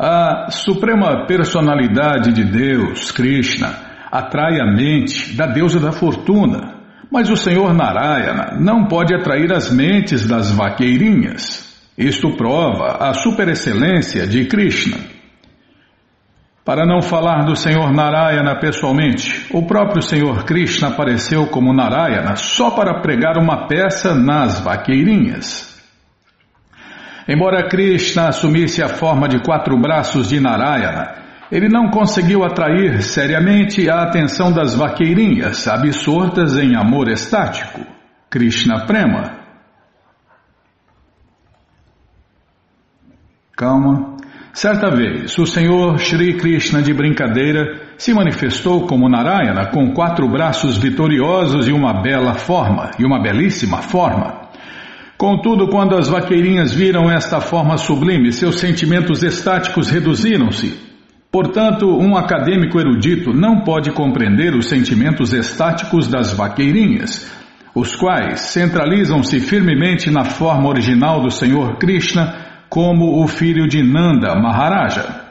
A suprema personalidade de Deus, Krishna, atrai a mente da deusa da fortuna, mas o Senhor Narayana não pode atrair as mentes das vaqueirinhas. Isto prova a superexcelência de Krishna. Para não falar do Senhor Narayana pessoalmente, o próprio Senhor Krishna apareceu como Narayana só para pregar uma peça nas vaqueirinhas. Embora Krishna assumisse a forma de quatro braços de Narayana, ele não conseguiu atrair seriamente a atenção das vaqueirinhas absortas em amor estático. Krishna Prema. Calma. Certa vez, o Senhor Shri Krishna de brincadeira se manifestou como Narayana com quatro braços vitoriosos e uma bela forma, e uma belíssima forma. Contudo, quando as vaqueirinhas viram esta forma sublime, seus sentimentos estáticos reduziram-se. Portanto, um acadêmico erudito não pode compreender os sentimentos estáticos das vaqueirinhas, os quais centralizam-se firmemente na forma original do Senhor Krishna como o filho de Nanda Maharaja.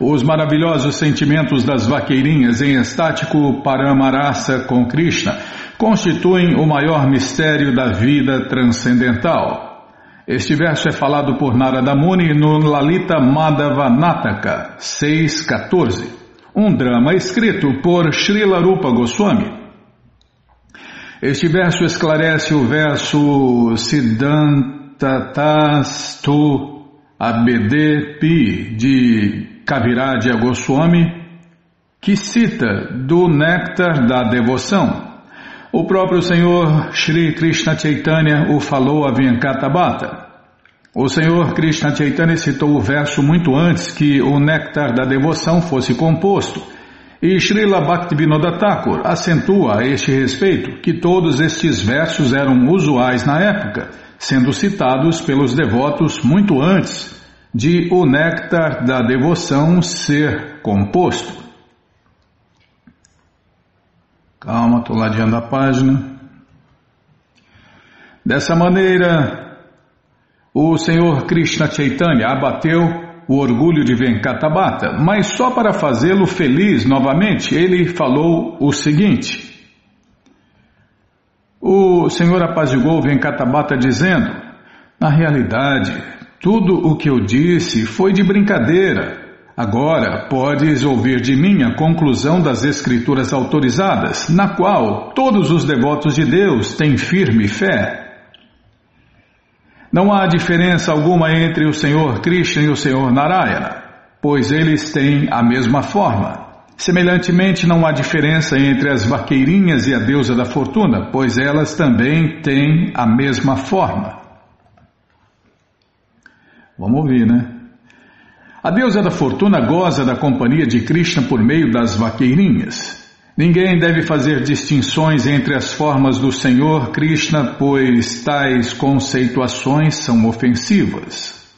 Os maravilhosos sentimentos das vaqueirinhas em estático Paramarasa com Krishna constituem o maior mistério da vida transcendental. Este verso é falado por Narada Muni no Lalita Madhava Nataka 6.14, um drama escrito por Srila Rupa Goswami. Este verso esclarece o verso Siddhantatastu Abd de Kaviraj Goswami, que cita do néctar da devoção. O próprio Senhor Sri Krishna Chaitanya o falou a Venkatabhata. O Senhor Krishna Chaitanya citou o verso muito antes que o néctar da devoção fosse composto. E Srila Bhaktivinoda Thakur acentua a este respeito que todos estes versos eram usuais na época, sendo citados pelos devotos muito antes de o néctar da devoção ser composto. Calma, estou ladeando a página. Dessa maneira, o Senhor Krishna Chaitanya abateu o orgulho de Venkatabhata, mas só para fazê-lo feliz novamente, ele falou o seguinte. O Senhor apaziguou Venkatabhata dizendo: Na realidade, tudo o que eu disse foi de brincadeira. Agora podes ouvir de mim a conclusão das Escrituras autorizadas, na qual todos os devotos de Deus têm firme fé. Não há diferença alguma entre o Senhor Krishna e o Senhor Narayana, pois eles têm a mesma forma. Semelhantemente, não há diferença entre as vaqueirinhas e a deusa da fortuna, pois elas também têm a mesma forma. Vamos ouvir, né? A deusa da fortuna goza da companhia de Krishna por meio das vaqueirinhas. Ninguém deve fazer distinções entre as formas do Senhor Krishna, pois tais conceituações são ofensivas.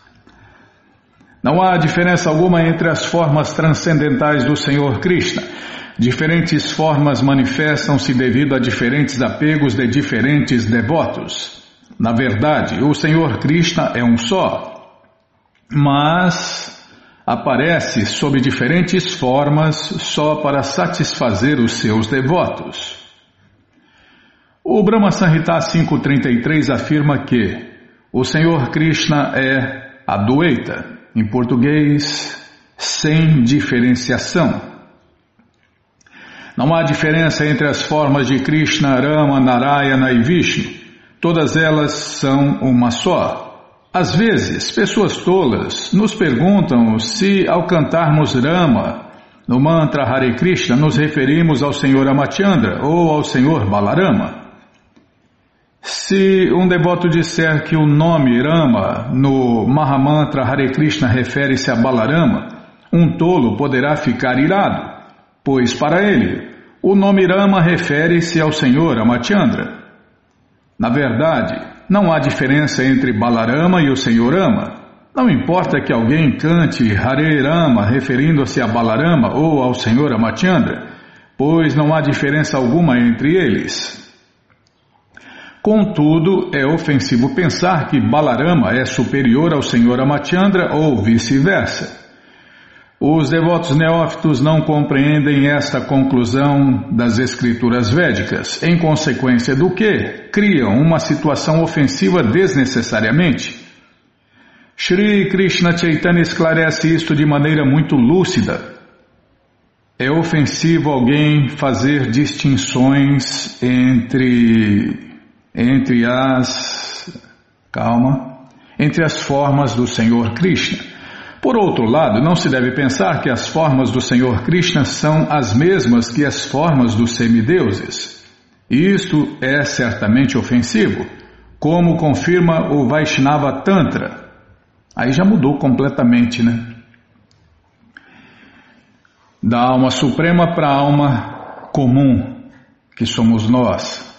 Não há diferença alguma entre as formas transcendentais do Senhor Krishna. Diferentes formas manifestam-se devido a diferentes apegos de diferentes devotos. Na verdade, o Senhor Krishna é um só mas aparece sob diferentes formas só para satisfazer os seus devotos. O Brahma Samhita 5.33 afirma que o Senhor Krishna é Adwaita, em português, sem diferenciação. Não há diferença entre as formas de Krishna, Rama, Narayana e Vishnu. Todas elas são uma só. Às vezes, pessoas tolas nos perguntam se, ao cantarmos Rama, no mantra Hare Krishna, nos referimos ao Senhor Amachandra ou ao Senhor Balarama. Se um devoto disser que o nome Rama no Mahamantra Hare Krishna refere-se a Balarama, um tolo poderá ficar irado, pois para ele o nome Rama refere-se ao Senhor Amachandra. Na verdade, não há diferença entre Balarama e o Senhor Ama. Não importa que alguém cante Hare Rama referindo-se a Balarama ou ao Senhor Amachandra, pois não há diferença alguma entre eles. Contudo, é ofensivo pensar que Balarama é superior ao Senhor Amachandra ou vice-versa. Os devotos neófitos não compreendem esta conclusão das escrituras védicas, em consequência do que criam uma situação ofensiva desnecessariamente. Shri Krishna Chaitanya esclarece isto de maneira muito lúcida. É ofensivo alguém fazer distinções entre entre as calma, entre as formas do Senhor Krishna. Por outro lado, não se deve pensar que as formas do Senhor Krishna são as mesmas que as formas dos semideuses. Isto é certamente ofensivo, como confirma o Vaishnava Tantra. Aí já mudou completamente, né? Da alma suprema para a alma comum, que somos nós.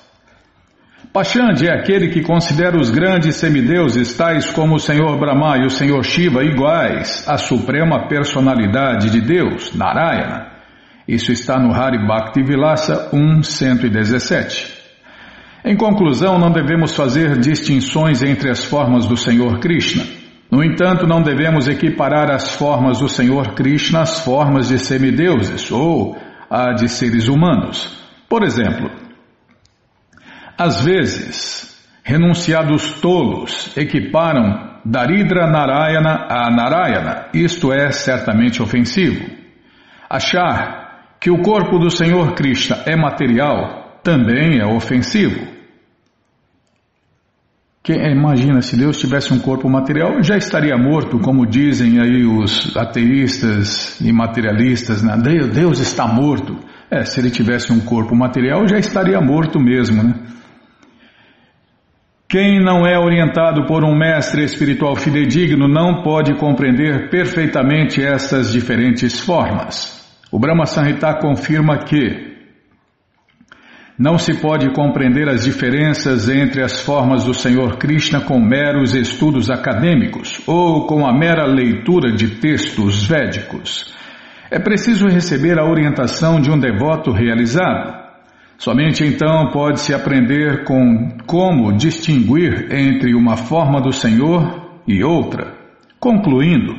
Pachandi é aquele que considera os grandes semideuses, tais como o Senhor Brahma e o Senhor Shiva, iguais à suprema personalidade de Deus, Narayana. Isso está no Hari Bhakti Vilasa 1.117. Em conclusão, não devemos fazer distinções entre as formas do Senhor Krishna. No entanto, não devemos equiparar as formas do Senhor Krishna às formas de semideuses ou a de seres humanos. Por exemplo, às vezes, renunciados tolos equiparam Daridra Narayana a Narayana. Isto é certamente ofensivo. Achar que o corpo do Senhor Krishna é material também é ofensivo. Que, imagina, se Deus tivesse um corpo material, já estaria morto, como dizem aí os ateístas e materialistas, né? Deus está morto. É, se ele tivesse um corpo material, já estaria morto mesmo, né? Quem não é orientado por um mestre espiritual fidedigno não pode compreender perfeitamente essas diferentes formas. O Brahma Sanhita confirma que não se pode compreender as diferenças entre as formas do Senhor Krishna com meros estudos acadêmicos ou com a mera leitura de textos védicos. É preciso receber a orientação de um devoto realizado. Somente então pode-se aprender com como distinguir entre uma forma do Senhor e outra. Concluindo,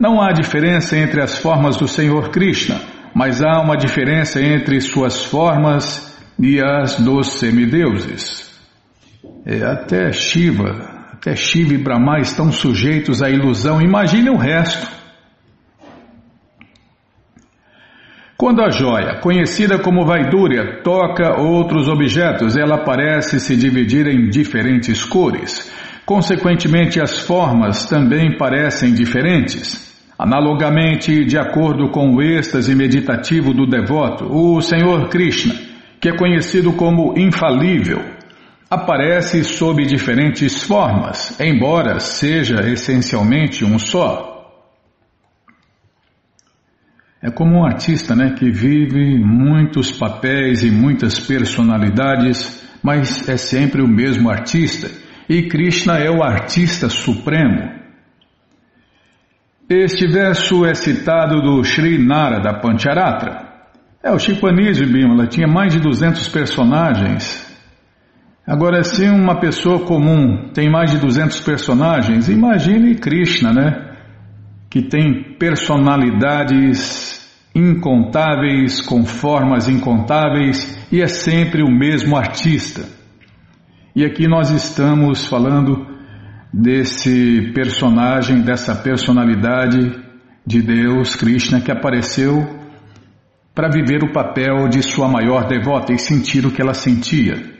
não há diferença entre as formas do Senhor Krishna, mas há uma diferença entre suas formas e as dos semideuses. É, até Shiva, até Shiva e Brahma estão sujeitos à ilusão. Imagine o resto. Quando a joia, conhecida como vaidúria, toca outros objetos, ela parece se dividir em diferentes cores. Consequentemente, as formas também parecem diferentes. Analogamente, de acordo com o êxtase meditativo do devoto, o Senhor Krishna, que é conhecido como infalível, aparece sob diferentes formas, embora seja essencialmente um só. É como um artista, né, que vive muitos papéis e muitas personalidades, mas é sempre o mesmo artista. E Krishna é o artista supremo. Este verso é citado do Sri Narada Pancharatra. É, o Shipanis Bimala tinha mais de 200 personagens. Agora, se uma pessoa comum tem mais de 200 personagens, imagine Krishna, né? Que tem personalidades incontáveis, com formas incontáveis, e é sempre o mesmo artista. E aqui nós estamos falando desse personagem, dessa personalidade de Deus, Krishna, que apareceu para viver o papel de sua maior devota e sentir o que ela sentia.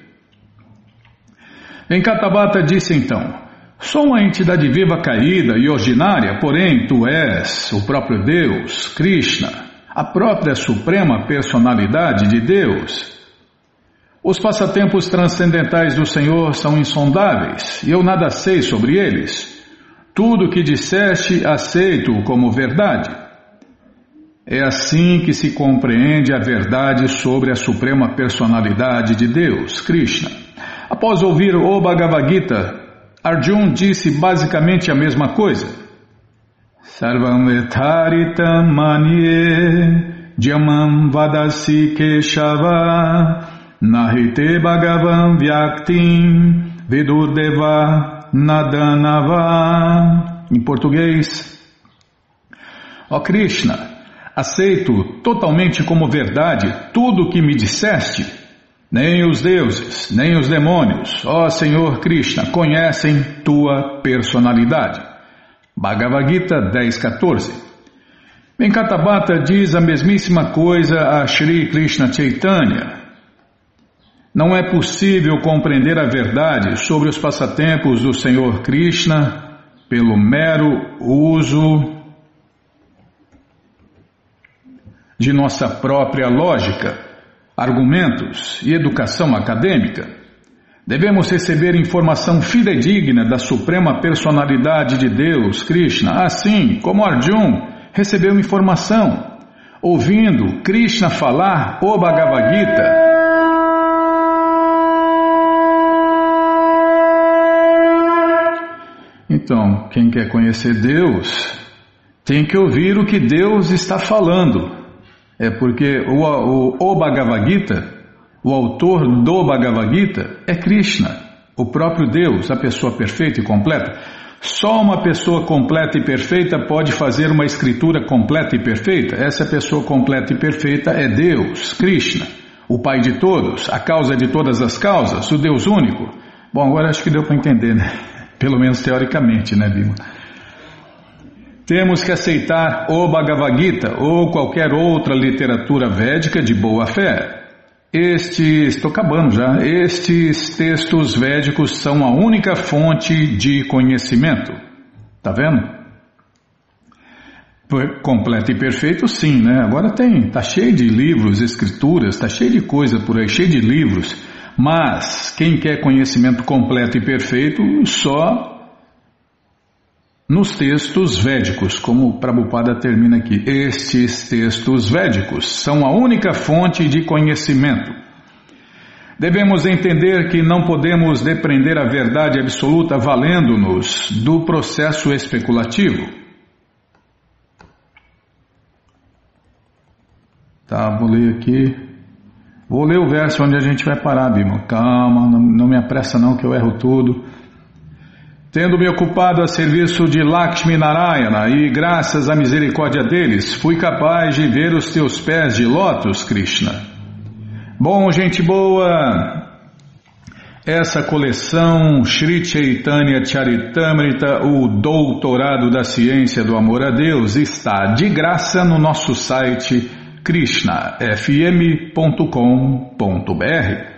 Encatabata disse então: Sou uma entidade viva caída e ordinária, porém tu és o próprio Deus, Krishna, a própria suprema personalidade de Deus. Os passatempos transcendentais do Senhor são insondáveis e eu nada sei sobre eles. Tudo o que disseste aceito como verdade. É assim que se compreende a verdade sobre a suprema personalidade de Deus, Krishna. Após ouvir o Bhagavad Gita, Arjun disse basicamente a mesma coisa. Sarvam vetaritam manie Jamam vadasi keshava Nahite Bhagavan Vyaktim Vidurdeva Nadanava. Em português, ó Krishna, aceito totalmente como verdade tudo o que me disseste. Nem os deuses, nem os demônios, ó Senhor Krishna, conhecem tua personalidade. Bhagavad Gita 10.14 Venkatabhata diz a mesmíssima coisa a Sri Krishna Chaitanya. Não é possível compreender a verdade sobre os passatempos do Senhor Krishna pelo mero uso de nossa própria lógica, argumentos e educação acadêmica. Devemos receber informação fidedigna da Suprema Personalidade de Deus, Krishna, assim como Arjuna recebeu informação, ouvindo Krishna falar o Bhagavad Gita. Então, quem quer conhecer Deus tem que ouvir o que Deus está falando. É porque o, o, o Bhagavad Gita, o autor do Bhagavad Gita, é Krishna, o próprio Deus, a pessoa perfeita e completa. Só uma pessoa completa e perfeita pode fazer uma escritura completa e perfeita. Essa pessoa completa e perfeita é Deus, Krishna, o Pai de todos, a causa de todas as causas, o Deus único. Bom, agora acho que deu para entender, né? Pelo menos teoricamente, né, Bima? Temos que aceitar o Bhagavad Gita ou qualquer outra literatura védica de boa fé. Estes, estou acabando já, estes textos védicos são a única fonte de conhecimento. Tá vendo? Completo e perfeito, sim, né? Agora tem, tá cheio de livros, escrituras, tá cheio de coisa por aí, cheio de livros. Mas quem quer conhecimento completo e perfeito, só nos textos védicos, como o Prabhupada termina aqui, estes textos védicos são a única fonte de conhecimento. Devemos entender que não podemos depreender a verdade absoluta valendo-nos do processo especulativo. Tá, vou ler aqui. Vou ler o verso onde a gente vai parar, Bima. Calma, não, não me apressa não que eu erro tudo. Tendo me ocupado a serviço de Lakshmi Narayana e graças à misericórdia deles, fui capaz de ver os teus pés de lótus, Krishna. Bom, gente boa, essa coleção Sri Chaitanya Charitamrita, o Doutorado da Ciência do Amor a Deus, está de graça no nosso site krishnafm.com.br.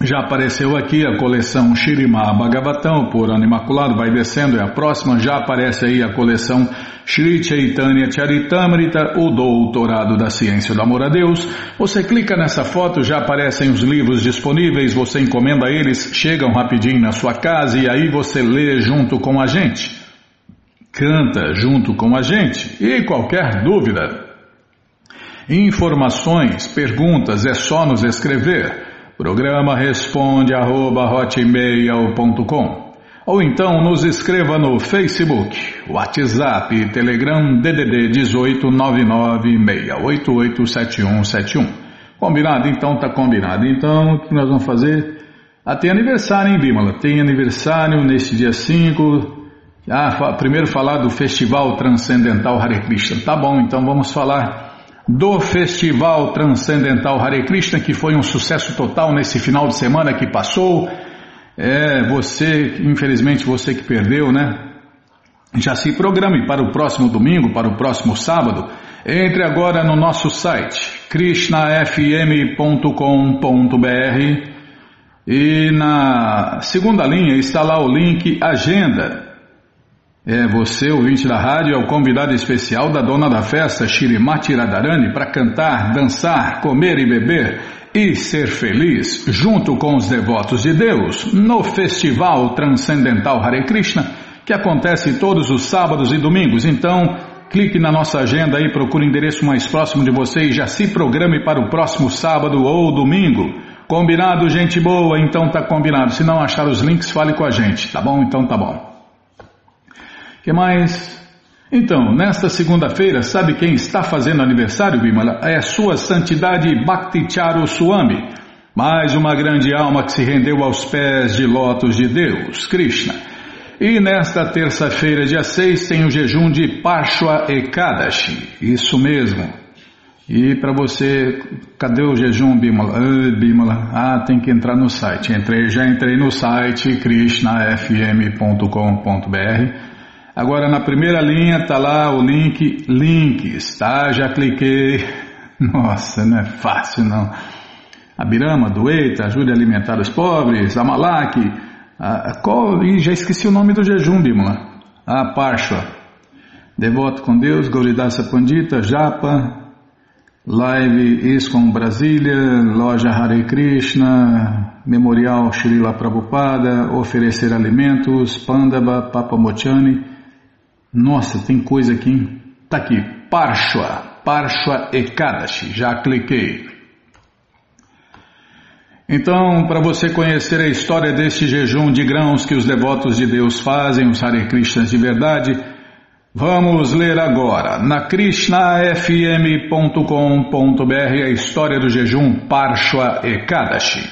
Já apareceu aqui a coleção Shirima Bhagavatam por ano imaculado, vai descendo, é a próxima. Já aparece aí a coleção Shri Chaitanya Charitamrita, o Doutorado da Ciência do Amor a Deus. Você clica nessa foto, já aparecem os livros disponíveis, você encomenda eles, chegam rapidinho na sua casa e aí você lê junto com a gente. Canta junto com a gente. E qualquer dúvida, informações, perguntas, é só nos escrever. Programa responde arroba hotmail.com ou então nos escreva no Facebook, WhatsApp, Telegram DDD 18996887171. Combinado? Então tá combinado. Então o que nós vamos fazer? Ah, tem aniversário, hein, Bímola? Tem aniversário neste dia 5. Ah, primeiro falar do Festival Transcendental Hare Krishna. Tá bom, então vamos falar do Festival Transcendental Hare Krishna, que foi um sucesso total nesse final de semana que passou. É, você, infelizmente, você que perdeu, né? Já se programe para o próximo domingo, para o próximo sábado. Entre agora no nosso site krishnafm.com.br e na segunda linha está lá o link Agenda. É, você, ouvinte da rádio, é o convidado especial da dona da festa, Shirimati Radharani, para cantar, dançar, comer e beber e ser feliz junto com os devotos de Deus no Festival Transcendental Hare Krishna, que acontece todos os sábados e domingos. Então, clique na nossa agenda e procure o endereço mais próximo de você e já se programe para o próximo sábado ou domingo. Combinado, gente boa? Então tá combinado. Se não achar os links, fale com a gente, tá bom? Então tá bom que mais? Então, nesta segunda-feira, sabe quem está fazendo aniversário, Bimala? É a sua santidade Bhakticharu Swami, mais uma grande alma que se rendeu aos pés de lotos de Deus, Krishna. E nesta terça-feira, dia 6, tem o jejum de Pashwa Ekadashi, isso mesmo. E para você, cadê o jejum, Bimala? Ah, Bimala, ah, tem que entrar no site. Entrei, já entrei no site krishnafm.com.br Agora na primeira linha está lá o link links, tá? Já cliquei. Nossa, não é fácil não. Abirama, Dueita, ajude a alimentar os pobres, Amalak, a, a, qual, e já esqueci o nome do jejum, Bimala. A Parshva. Devoto com Deus, Gauridasa Pandita, Japa, Live ISKCON Brasília, Loja Hare Krishna, Memorial Srila Prabhupada, Oferecer Alimentos, Pandava, Papamochani, nossa, tem coisa aqui, hein? Tá aqui, Parshwa, Parshwa Ekadashi, já cliquei. Então, para você conhecer a história deste jejum de grãos que os devotos de Deus fazem, os Hare Krishnas de verdade, vamos ler agora na krishnafm.com.br a história do jejum Parshwa Ekadashi.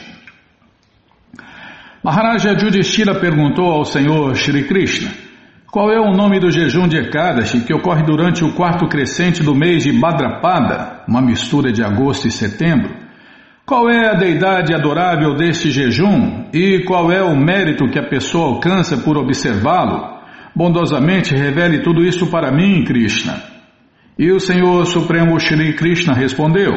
Maharaja Judishira perguntou ao Senhor Shri Krishna, qual é o nome do jejum de Ekadashi que ocorre durante o quarto crescente do mês de Badrapada, uma mistura de agosto e setembro? Qual é a deidade adorável deste jejum e qual é o mérito que a pessoa alcança por observá-lo? Bondosamente revele tudo isso para mim, Krishna. E o Senhor Supremo Shri Krishna respondeu: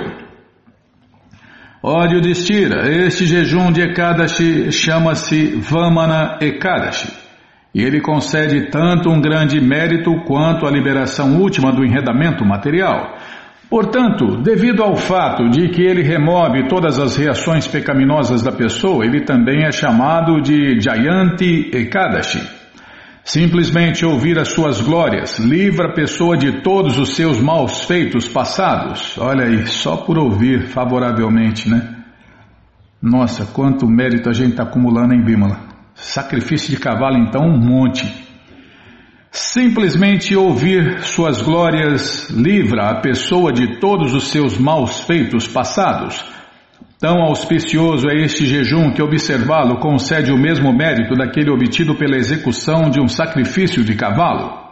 Ódio de Stira, este jejum de Ekadashi chama-se Vamana Ekadashi. E ele concede tanto um grande mérito quanto a liberação última do enredamento material. Portanto, devido ao fato de que ele remove todas as reações pecaminosas da pessoa, ele também é chamado de Jayanti Ekadashi. Simplesmente ouvir as suas glórias livra a pessoa de todos os seus maus feitos passados. Olha aí, só por ouvir favoravelmente, né? Nossa, quanto mérito a gente está acumulando em Bímola. Sacrifício de cavalo, então, um monte. Simplesmente ouvir suas glórias livra a pessoa de todos os seus maus feitos passados. Tão auspicioso é este jejum que observá-lo concede o mesmo mérito daquele obtido pela execução de um sacrifício de cavalo.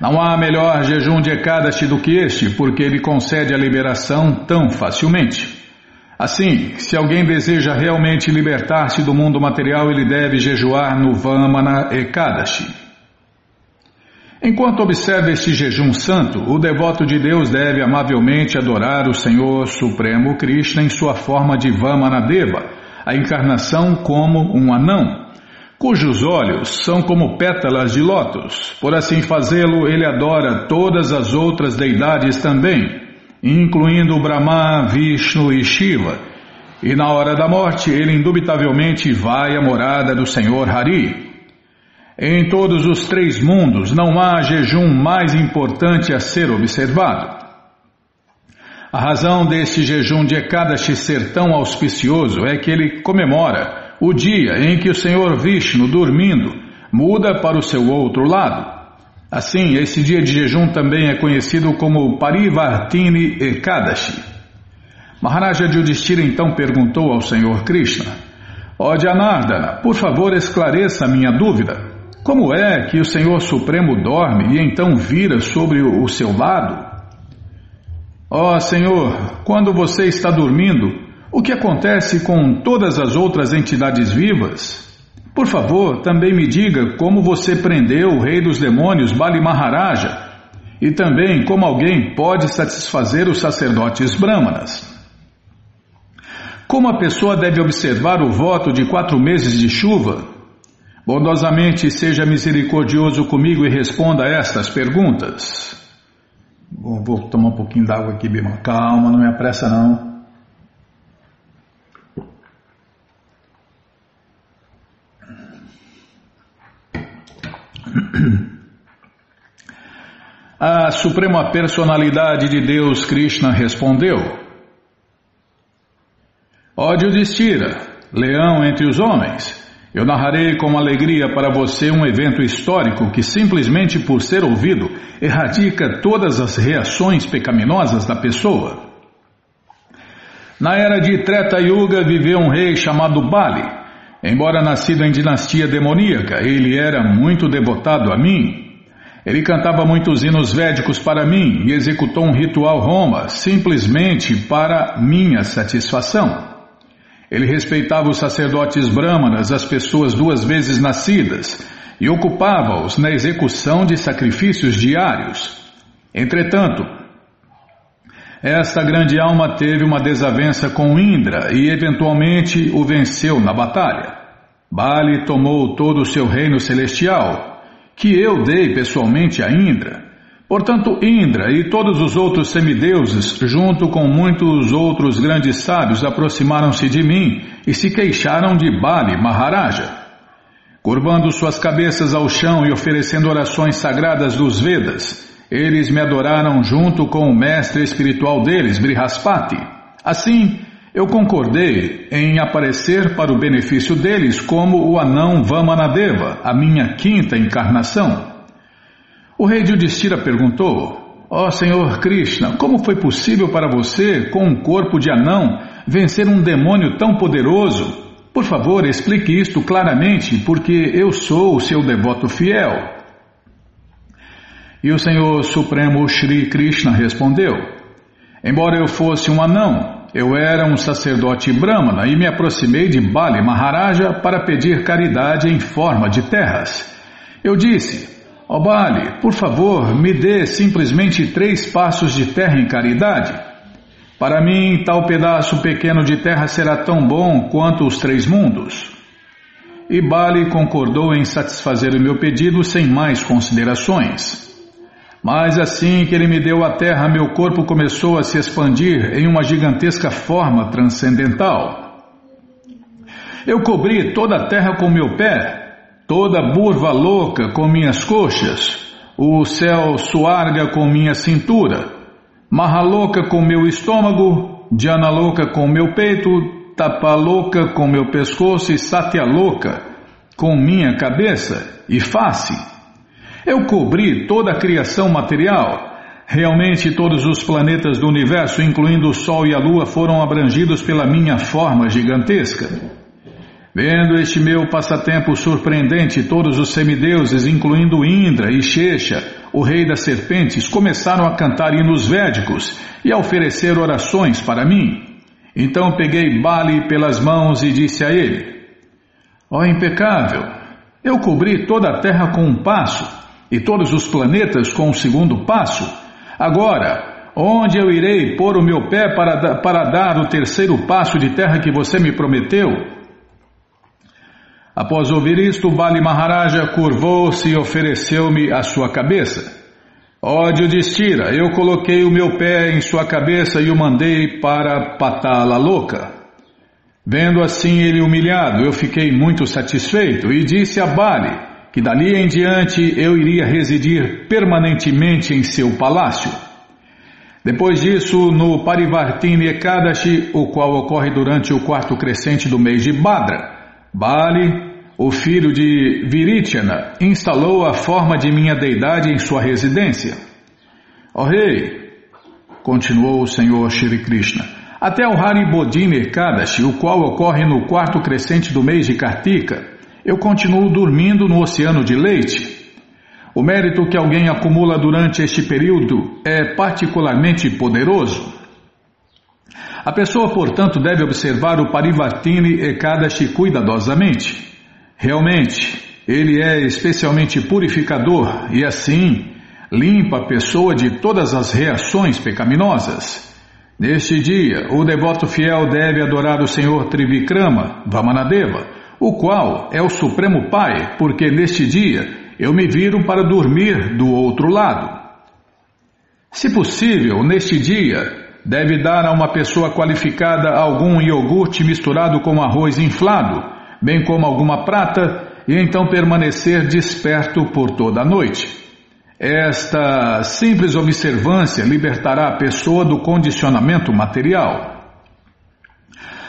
Não há melhor jejum de Ekadashi do que este, porque ele concede a liberação tão facilmente. Assim, se alguém deseja realmente libertar-se do mundo material, ele deve jejuar no Vamana Ekadashi. Enquanto observa este jejum santo, o devoto de Deus deve amavelmente adorar o Senhor Supremo Krishna em sua forma de Vamanadeva, a encarnação como um anão, cujos olhos são como pétalas de lótus. Por assim fazê-lo, ele adora todas as outras deidades também incluindo Brahma, Vishnu e Shiva. E na hora da morte, ele indubitavelmente vai à morada do Senhor Hari. Em todos os três mundos não há jejum mais importante a ser observado. A razão deste jejum de Ekadashi ser tão auspicioso é que ele comemora o dia em que o Senhor Vishnu, dormindo, muda para o seu outro lado. Assim, esse dia de jejum também é conhecido como Parivartini Ekadashi. Maharaja Yudhishthira então perguntou ao Senhor Krishna: Ó Janardana, por favor esclareça a minha dúvida. Como é que o Senhor Supremo dorme e então vira sobre o seu lado? Ó oh, Senhor, quando você está dormindo, o que acontece com todas as outras entidades vivas? Por favor, também me diga como você prendeu o rei dos demônios, Bali Maharaja, e também como alguém pode satisfazer os sacerdotes brahmanas. Como a pessoa deve observar o voto de quatro meses de chuva? Bondosamente seja misericordioso comigo e responda a estas perguntas. Vou, vou tomar um pouquinho d'água aqui, Bima. Calma, não me apressa não. A Suprema Personalidade de Deus, Krishna, respondeu: Ódio de Stira, leão entre os homens. Eu narrarei com alegria para você um evento histórico que, simplesmente por ser ouvido, erradica todas as reações pecaminosas da pessoa. Na era de Treta Yuga viveu um rei chamado Bali. Embora nascido em dinastia demoníaca, ele era muito devotado a mim. Ele cantava muitos hinos védicos para mim e executou um ritual Roma simplesmente para minha satisfação. Ele respeitava os sacerdotes brâmanas, as pessoas duas vezes nascidas, e ocupava-os na execução de sacrifícios diários. Entretanto, esta grande alma teve uma desavença com Indra e eventualmente o venceu na batalha. Bali tomou todo o seu reino celestial, que eu dei pessoalmente a Indra. Portanto, Indra e todos os outros semideuses, junto com muitos outros grandes sábios, aproximaram-se de mim e se queixaram de Bali Maharaja. Curvando suas cabeças ao chão e oferecendo orações sagradas dos Vedas, eles me adoraram junto com o mestre espiritual deles, Brihaspati. Assim, eu concordei em aparecer para o benefício deles como o anão Vamanadeva, a minha quinta encarnação. O rei Yudhishthira perguntou: Ó oh, Senhor Krishna, como foi possível para você, com um corpo de anão, vencer um demônio tão poderoso? Por favor, explique isto claramente, porque eu sou o seu devoto fiel. E o Senhor Supremo Shri Krishna respondeu: Embora eu fosse um anão, eu era um sacerdote brahmana e me aproximei de Bali Maharaja para pedir caridade em forma de terras. Eu disse: Ó oh, Bali, por favor, me dê simplesmente três passos de terra em caridade. Para mim, tal pedaço pequeno de terra será tão bom quanto os três mundos. E Bali concordou em satisfazer o meu pedido sem mais considerações. Mas assim que ele me deu a terra, meu corpo começou a se expandir em uma gigantesca forma transcendental. Eu cobri toda a terra com meu pé toda burva louca com minhas coxas, o céu suarga com minha cintura, marra louca com meu estômago, Diana louca com meu peito, tapa louca com meu pescoço e Satya louca com minha cabeça e face. Eu cobri toda a criação material. Realmente todos os planetas do universo, incluindo o Sol e a Lua, foram abrangidos pela minha forma gigantesca. Vendo este meu passatempo surpreendente, todos os semideuses, incluindo Indra e Shesha, o rei das serpentes, começaram a cantar hinos védicos e a oferecer orações para mim. Então peguei Bali pelas mãos e disse a ele: Ó oh, impecável, eu cobri toda a terra com um passo e todos os planetas com o segundo passo. Agora, onde eu irei pôr o meu pé para, para dar o terceiro passo de terra que você me prometeu? Após ouvir isto, Bali Maharaja curvou-se e ofereceu-me a sua cabeça. Ódio de Stira, eu coloquei o meu pé em sua cabeça e o mandei para Patala Louca. Vendo assim ele humilhado, eu fiquei muito satisfeito e disse a Bali que dali em diante eu iria residir permanentemente em seu palácio. Depois disso, no Parivartini Ekadashi, o qual ocorre durante o quarto crescente do mês de Badra, Bali, o filho de Virityana, instalou a forma de minha deidade em sua residência. Ó oh, rei, continuou o senhor Shri Krishna, até o Haribodhini Ekadashi, o qual ocorre no quarto crescente do mês de Kartika, eu continuo dormindo no oceano de leite. O mérito que alguém acumula durante este período é particularmente poderoso. A pessoa, portanto, deve observar o Parivartini Ekadashi cuidadosamente. Realmente, ele é especialmente purificador e assim limpa a pessoa de todas as reações pecaminosas. Neste dia, o devoto fiel deve adorar o Senhor Trivikrama, Vamanadeva, o qual é o Supremo Pai, porque neste dia eu me viro para dormir do outro lado. Se possível, neste dia, deve dar a uma pessoa qualificada algum iogurte misturado com arroz inflado, bem como alguma prata, e então permanecer desperto por toda a noite. Esta simples observância libertará a pessoa do condicionamento material.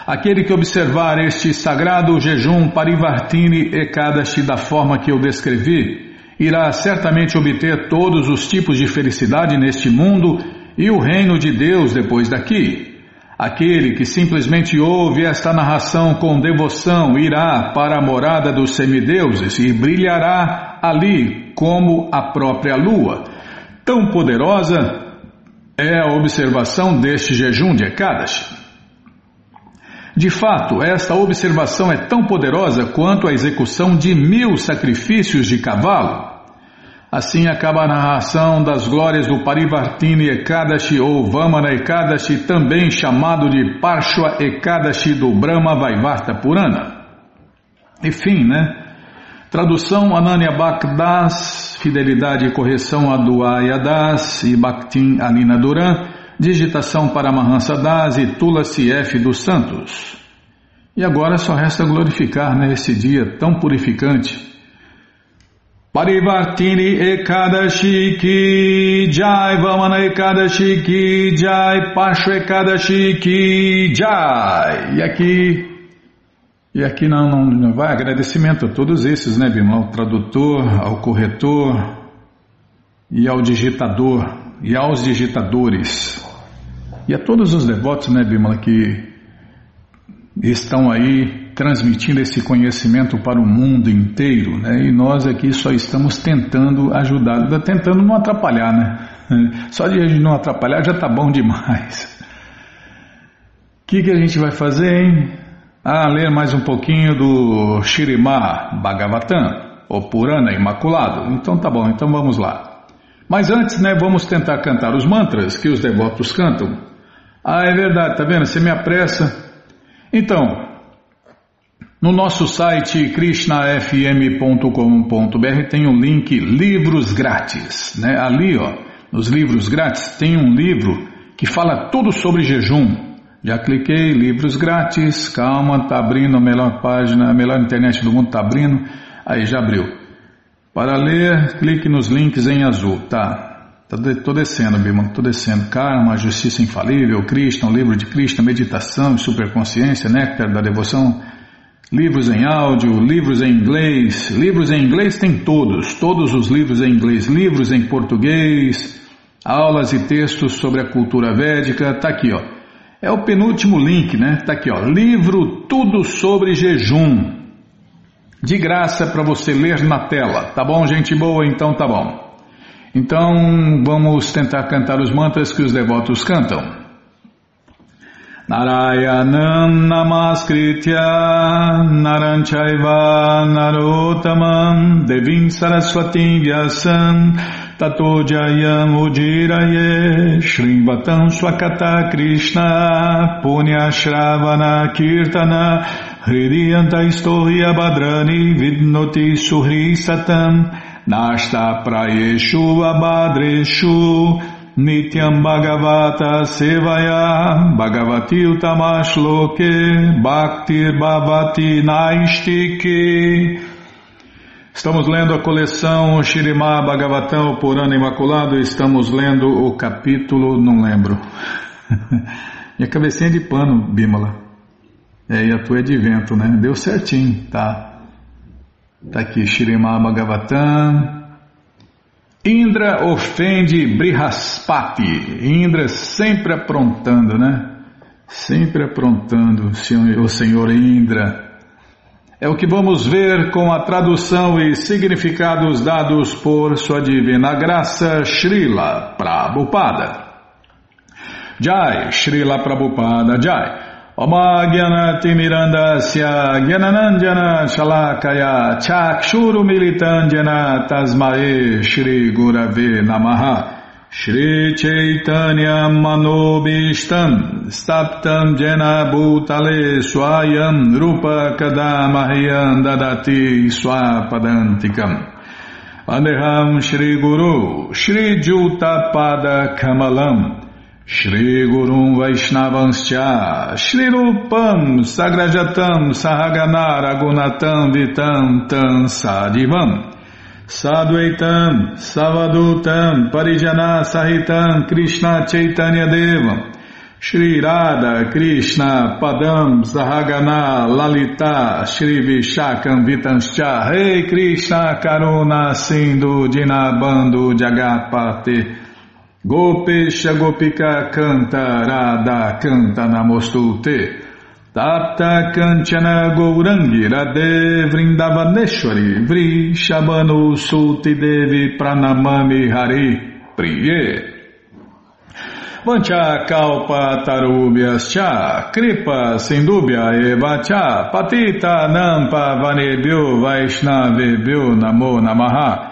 Aquele que observar este sagrado jejum Parivartini Ekadashi da forma que eu descrevi, irá certamente obter todos os tipos de felicidade neste mundo e o reino de Deus depois daqui. Aquele que simplesmente ouve esta narração com devoção irá para a morada dos semideuses e brilhará ali como a própria lua. Tão poderosa é a observação deste jejum de Ekadashi. De fato, esta observação é tão poderosa quanto a execução de mil sacrifícios de cavalo. Assim acaba a narração das glórias do Parivartini Ekadashi ou Vamana Ekadashi, também chamado de Parshva Ekadashi do Brahma Vaivarta Purana. Enfim, né? Tradução Ananya Bhaktas, Fidelidade e Correção Aduaya Das e Bhaktin Alina Duran, Digitação para Mahansa Das e Tulasi F. dos Santos. E agora só resta glorificar nesse dia tão purificante Parivartini Ekadashi Ki Jai Vamana Ekadashi Ki Jai Pacho Ekadashi Ki Jai E aqui e aqui não, não, não vai agradecimento a todos esses, né, Bima? Ao tradutor, ao corretor e ao digitador e aos digitadores e a todos os devotos, né, Bimala, que estão aí transmitindo esse conhecimento para o mundo inteiro, né? E nós aqui só estamos tentando ajudar, tentando não atrapalhar, né? Só de a gente não atrapalhar já tá bom demais. O que, que a gente vai fazer, hein? Ah, ler mais um pouquinho do Shirimá Bhagavatam, o Purana Imaculado. Então tá bom, então vamos lá. Mas antes, né, vamos tentar cantar os mantras que os devotos cantam. Ah, é verdade, tá vendo? Você me apressa. Então, no nosso site krishnafm.com.br tem o um link Livros Grátis. Né? Ali, ó, nos livros grátis, tem um livro que fala tudo sobre jejum. Já cliquei, livros grátis, calma, tá abrindo a melhor página, a melhor internet do mundo tá abrindo. Aí já abriu. Para ler, clique nos links em azul, tá? Estou descendo, Bima, estou descendo. Karma, Justiça Infalível, Krishna, o livro de Krishna, Meditação, Superconsciência, Néctar da Devoção, Livros em áudio, livros em inglês. Livros em inglês tem todos, todos os livros em inglês. Livros em português, aulas e textos sobre a cultura védica. Tá aqui, ó. É o penúltimo link, né? Tá aqui, ó. Livro Tudo sobre Jejum. De graça para você ler na tela. Tá bom, gente boa? Então tá bom. Então vamos tentar cantar os mantras que os devotos cantam. Narayanam Namaskritya Naranchaiva Narotamam Devim Saraswati Vyasam Tato Jayam Shrivatam Swakata Krishna Punya Shravana Kirtana Hridiyanta Istohya Badrani Vidnoti Suhri Satam Nashta Prayeshu Abadreshu Nityam Bhagavata Sevaya Bhagavati Utamashloke Bhaktir Bhavati Naistiki Estamos lendo a coleção Shirimá Bhagavatam, o Purana Imaculado, estamos lendo o capítulo, não lembro. e a cabecinha de pano, Bímola. É, e a tua é de vento, né? Deu certinho, tá? Tá aqui, Shirimá Bhagavatam, Indra ofende Brihaspati. Indra sempre aprontando, né? Sempre aprontando, o Senhor Indra. É o que vamos ver com a tradução e significados dados por Sua Divina Graça Srila Prabhupada. Jai, Srila Prabhupada Jai. Omagyanatimirandasya Gyananandjana Shalakaya Chakshuru Militandjana Tasmae Shri Gurave Namaha. Shri Chaitanya Manobishtam Staptam Jena Bhutale Swayam Rupa Kadamahyam Dadati Swapadantikam. Andeham Shri Gurum Vaishnavanscha Shri Rupam Sagrajatam Sahagana Ragunatam Vitam Tam Sadivam. Sadvaitam, Savadutam, Parijana Sahitam, Krishna Chaitanya Devam, Shri Radha, Krishna, Padam, Sahagana, Lalita, Shri Vishakam Vitanscha, Rei Krishna, Karuna, Sindhu, Dinabando, Jagapate, Gopesha Gopika Canta, Radha Canta Namostute, Tapta Kanchana Gourangi Radhe Vrindavaneshwari Vri Shabano Sulti Devi Pranamami Hari Priye. Vancha Kalpa Tarubhyas Cha Kripa Sindubhya Eva Cha Patita Nampa Vanebhyo Vaishnavebhyo Namo Namaha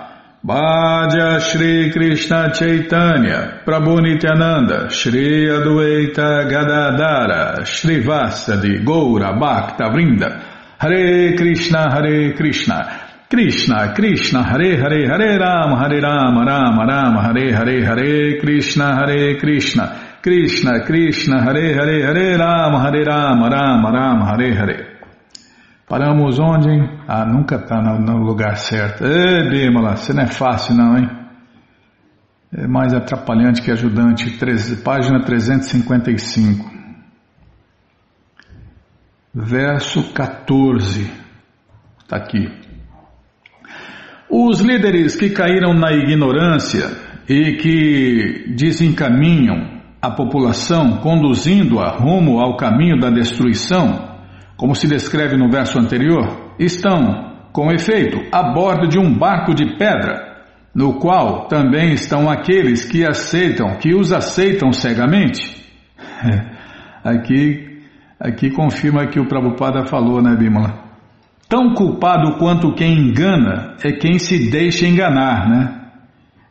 Bhaja Shri Krishna Chaitanya, Prabhu Nityananda, Shri Adueita Gadadara, Shri Vasadi, Goura Bhakta Vrinda, Hare Krishna, Hare Krishna, Krishna, Krishna, Hare Hare, Hare Rama, Hare Rama, Rama Rama, Hare Hare, Hare Krishna, Hare Krishna, Krishna, Krishna, Hare Hare, Hare Rama, Hare Rama, Rama Rama, Hare Hare. Paramos onde, hein? Ah, nunca está no, no, lugar certo. Ê, Bímola, você não é fácil não, hein? É mais atrapalhante que ajudante. Treze, página 355. Verso 14. Está aqui. Os líderes que caíram na ignorância e que desencaminham a população, conduzindo-a rumo ao caminho da destruição, como se descreve no verso anterior, estão, com efeito, a bordo de um barco de pedra, no qual também estão aqueles que aceitam, que os aceitam cegamente. Aqui, aqui confirma que o Prabhupada falou, né, Bimala? Tão culpado quanto quem engana é quem se deixa enganar, né?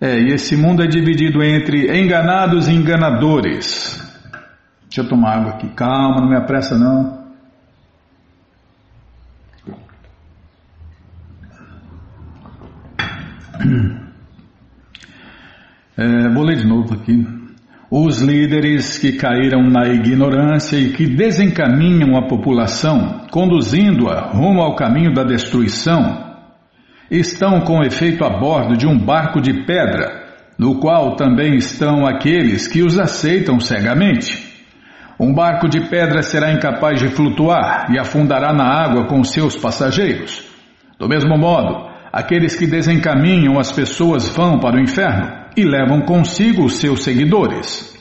É, e esse mundo é dividido entre enganados e enganadores. Deixa eu tomar água aqui, calma, não me apressa não. É, vou ler de novo aqui. Os líderes que caíram na ignorância e que desencaminham a população, conduzindo-a rumo ao caminho da destruição, estão com efeito a bordo de um barco de pedra, no qual também estão aqueles que os aceitam cegamente. Um barco de pedra será incapaz de flutuar e afundará na água com seus passageiros. Do mesmo modo, aqueles que desencaminham as pessoas vão para o inferno e levam consigo os seus seguidores.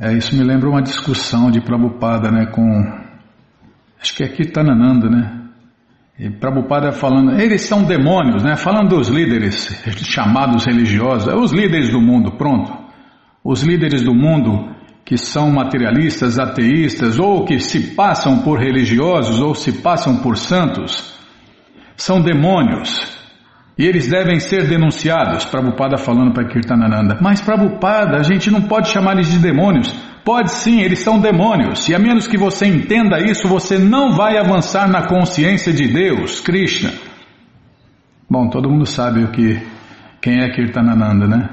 É, isso me lembra uma discussão de Prabhupada, né, com, acho que é Kirtanananda, né, e Prabhupada falando, eles são demônios, né, falando dos líderes chamados religiosos, é os líderes do mundo, pronto, os líderes do mundo que são materialistas, ateístas, ou que se passam por religiosos, ou se passam por santos, são demônios e eles devem ser denunciados. Prabhupada falando para Kirtanananda. Mas Prabhupada, a gente não pode chamar eles de demônios. Pode sim, eles são demônios. E a menos que você entenda isso, você não vai avançar na consciência de Deus, Krishna. Bom, todo mundo sabe o que quem é Kirtanananda, né?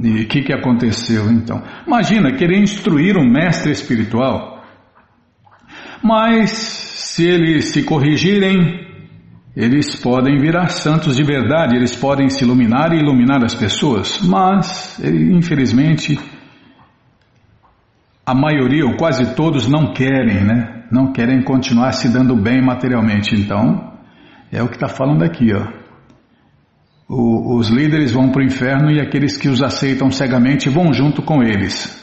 E o que, que aconteceu então? Imagina querer instruir um mestre espiritual, mas se eles se corrigirem, eles podem virar santos de verdade, eles podem se iluminar e iluminar as pessoas, mas, infelizmente, a maioria ou quase todos não querem, né? Não querem continuar se dando bem materialmente. Então, é o que está falando aqui, ó. O, os líderes vão para o inferno e aqueles que os aceitam cegamente vão junto com eles.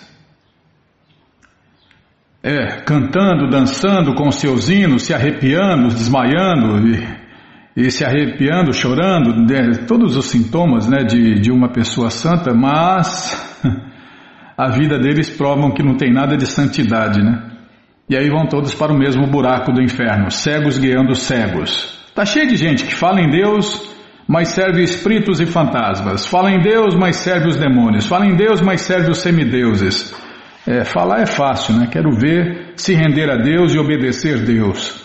É, cantando, dançando com seus hinos, se arrepiando, desmaiando e e se arrepiando, chorando, né, todos os sintomas né, de, de uma pessoa santa, mas a vida deles provam que não tem nada de santidade, né? E aí vão todos para o mesmo buraco do inferno, cegos guiando cegos. Tá cheio de gente que fala em Deus, mas serve espíritos e fantasmas. Fala em Deus, mas serve os demônios. Fala em Deus, mas serve os semideuses. É, falar é fácil, né? Quero ver se render a Deus e obedecer Deus.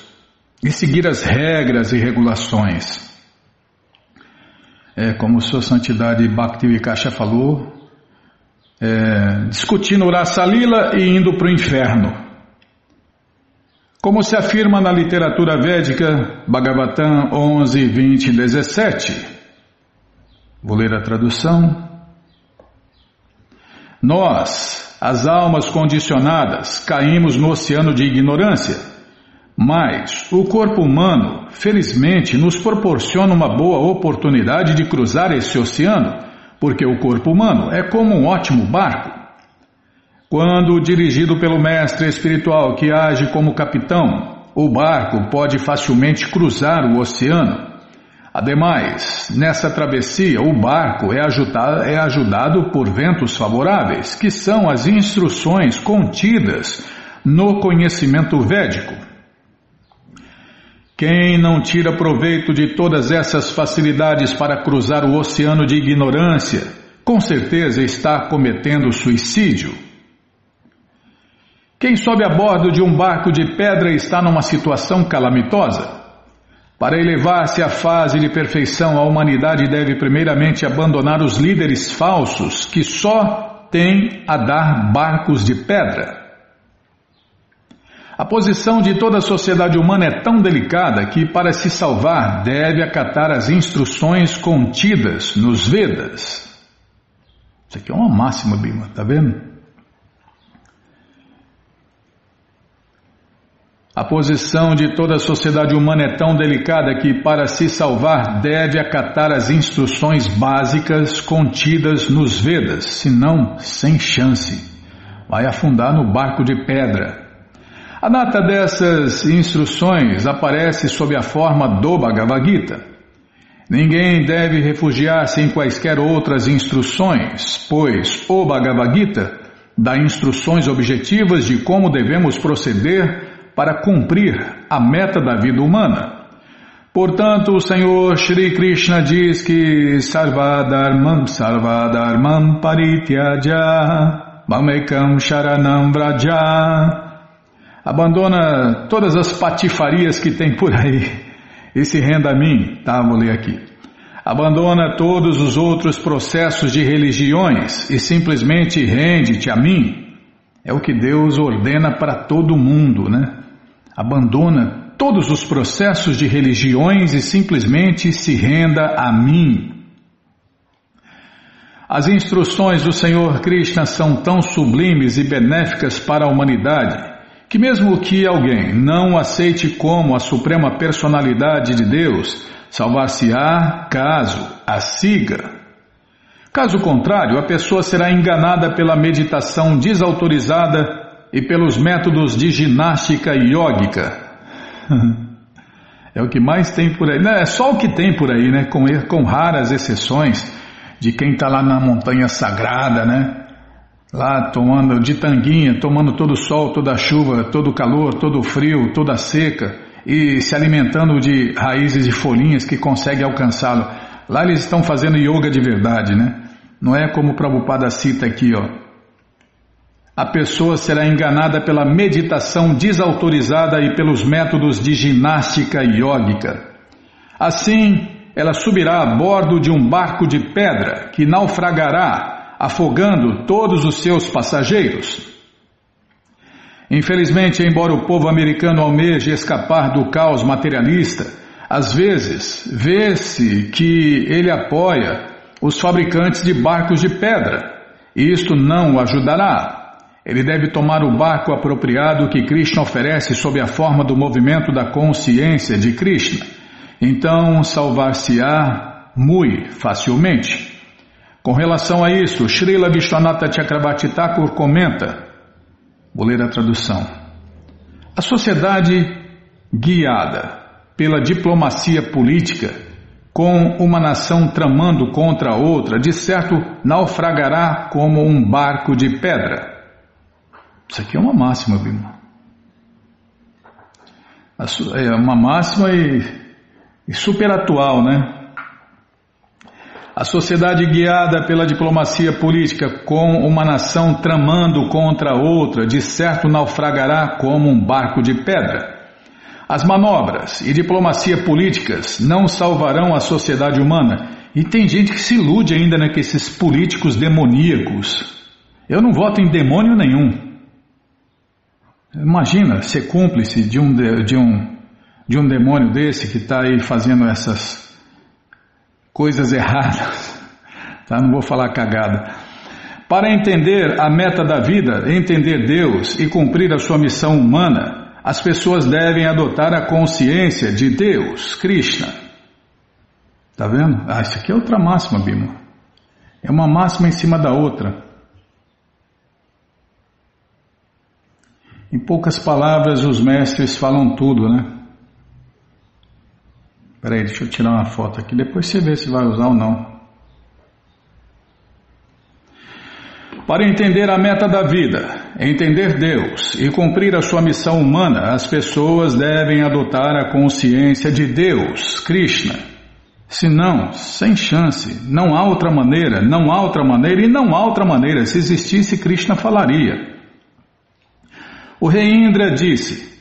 E seguir as regras e regulações. É, como Sua Santidade Bhakti falou, é, discutindo o Salila e indo para o inferno. Como se afirma na literatura védica, Bhagavatam 11, 20 e 17. Vou ler a tradução. Nós, as almas condicionadas, caímos no oceano de ignorância, mas o corpo humano, felizmente, nos proporciona uma boa oportunidade de cruzar esse oceano, porque o corpo humano é como um ótimo barco quando dirigido pelo mestre espiritual que age como capitão, o barco pode facilmente cruzar o oceano. Ademais, nessa travessia, o barco é ajudado, é ajudado por ventos favoráveis, que são as instruções contidas no conhecimento védico. Quem não tira proveito de todas essas facilidades para cruzar o oceano de ignorância, com certeza está cometendo suicídio. Quem sobe a bordo de um barco de pedra está numa situação calamitosa. Para elevar-se à fase de perfeição, a humanidade deve primeiramente abandonar os líderes falsos que só têm a dar barcos de pedra. A posição de toda a sociedade humana é tão delicada que, para se salvar, deve acatar as instruções contidas nos Vedas. Isso aqui é uma máxima, Bima, tá vendo? A posição de toda a sociedade humana é tão delicada que, para se salvar, deve acatar as instruções básicas contidas nos Vedas, senão, sem chance, vai afundar no barco de pedra. A data dessas instruções aparece sob a forma do Bhagavad Gita. Ninguém deve refugiar-se em quaisquer outras instruções, pois o Bhagavad Gita dá instruções objetivas de como devemos proceder para cumprir a meta da vida humana. Portanto, o Senhor Shri Krishna diz que Sarvadharmam Sarvadharmam Parityaja Mamekam Sharanam Vraja Abandona todas as patifarias que tem por aí e se renda a mim. Tá, vou ler aqui. Abandona todos os outros processos de religiões e simplesmente rende-te a mim. É o que Deus ordena para todo mundo, né? abandona todos os processos de religiões e simplesmente se renda a mim. As instruções do Senhor Krishna são tão sublimes e benéficas para a humanidade que, mesmo que alguém não aceite como a suprema personalidade de Deus, salvar-se-á caso a siga. Caso contrário, a pessoa será enganada pela meditação desautorizada e pelos métodos de ginástica iógica. É o que mais tem por aí. Não, é só o que tem por aí, né? Com, com raras exceções de quem está lá na montanha sagrada, né? Lá tomando de tanguinha, tomando todo o sol, toda a chuva, todo o calor, todo o frio, toda a seca e se alimentando de raízes e folhinhas que consegue alcançá-lo. Lá eles estão fazendo yoga de verdade, né? Não é como o Prabhupada cita aqui, ó a pessoa será enganada pela meditação desautorizada e pelos métodos de ginástica iógica. Assim, ela subirá a bordo de um barco de pedra que naufragará, afogando todos os seus passageiros. Infelizmente, embora o povo americano almeje escapar do caos materialista, às vezes vê-se que ele apoia os fabricantes de barcos de pedra. E isto não o ajudará. Ele deve tomar o barco apropriado que Krishna oferece sob a forma do movimento da consciência de Krishna. Então salvar-se-á muito facilmente. Com relação a isso, Srila Vishwanatha Chakrabarti Thakur comenta, vou ler a tradução, a sociedade guiada pela diplomacia política, com uma nação tramando contra outra, de certo naufragará como um barco de pedra. Isso aqui é uma máxima, Bima. É uma máxima e, e super atual, né? A sociedade guiada pela diplomacia política, com uma nação tramando contra outra, de certo naufragará como um barco de pedra. As manobras e diplomacia políticas não salvarão a sociedade humana. E tem gente que se ilude ainda né, esses políticos demoníacos. Eu não voto em demônio nenhum. Imagina ser cúmplice de um, de um, de um demônio desse que está aí fazendo essas coisas erradas. Tá? Não vou falar cagada. Para entender a meta da vida, entender Deus e cumprir a sua missão humana, as pessoas devem adotar a consciência de Deus, Krishna. Tá vendo? Ah, isso aqui é outra máxima, Bima. É uma máxima em cima da outra. Em poucas palavras, os mestres falam tudo, né? Peraí, deixa eu tirar uma foto aqui, depois você vê se vai usar ou não. Para entender a meta da vida, entender Deus e cumprir a sua missão humana, as pessoas devem adotar a consciência de Deus, Krishna. Senão, sem chance, não há outra maneira, não há outra maneira e não há outra maneira. Se existisse, Krishna falaria. O rei Indra disse: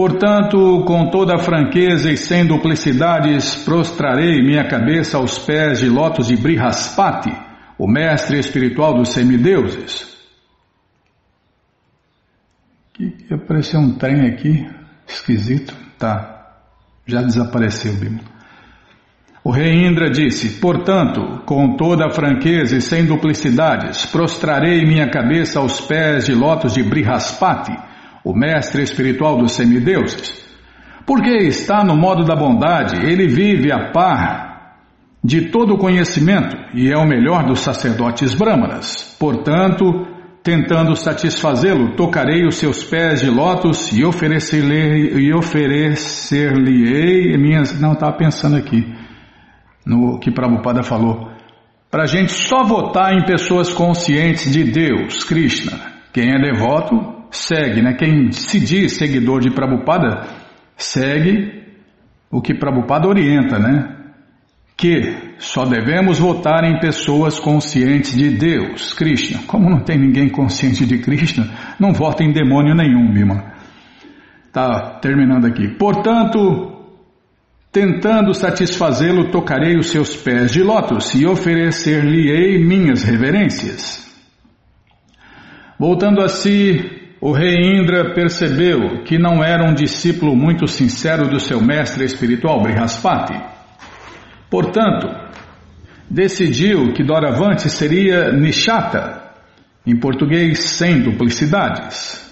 Portanto, com toda franqueza e sem duplicidades, prostrarei minha cabeça aos pés de Lotus de Brihaspati, o mestre espiritual dos semideuses. Que apareceu um trem aqui, esquisito. Tá, já desapareceu, Bima. O rei Indra disse: Portanto, com toda franqueza e sem duplicidades, prostrarei minha cabeça aos pés de Lotus de Brihaspati, o mestre espiritual dos semideuses. Porque está no modo da bondade, ele vive a par de todo o conhecimento e é o melhor dos sacerdotes brahmanas. Portanto, tentando satisfazê-lo, tocarei os seus pés de lótus e oferecer-lhe oferecer minhas. Não, estava pensando aqui no que Prabhupada falou. Para a gente só votar em pessoas conscientes de Deus, Krishna. Quem é devoto segue, né? Quem se diz seguidor de Prabhupada segue o que Prabhupada orienta, né? Que só devemos votar em pessoas conscientes de Deus, Krishna. Como não tem ninguém consciente de Krishna, não vota em demônio nenhum, Bima. Tá terminando aqui. Portanto, tentando satisfazê-lo, tocarei os seus pés de lótus e oferecer-lhe-ei minhas reverências. Voltando a si, o rei Indra percebeu que não era um discípulo muito sincero do seu mestre espiritual Brihaspati. Portanto, decidiu que doravante seria Nishata, em português sem duplicidades.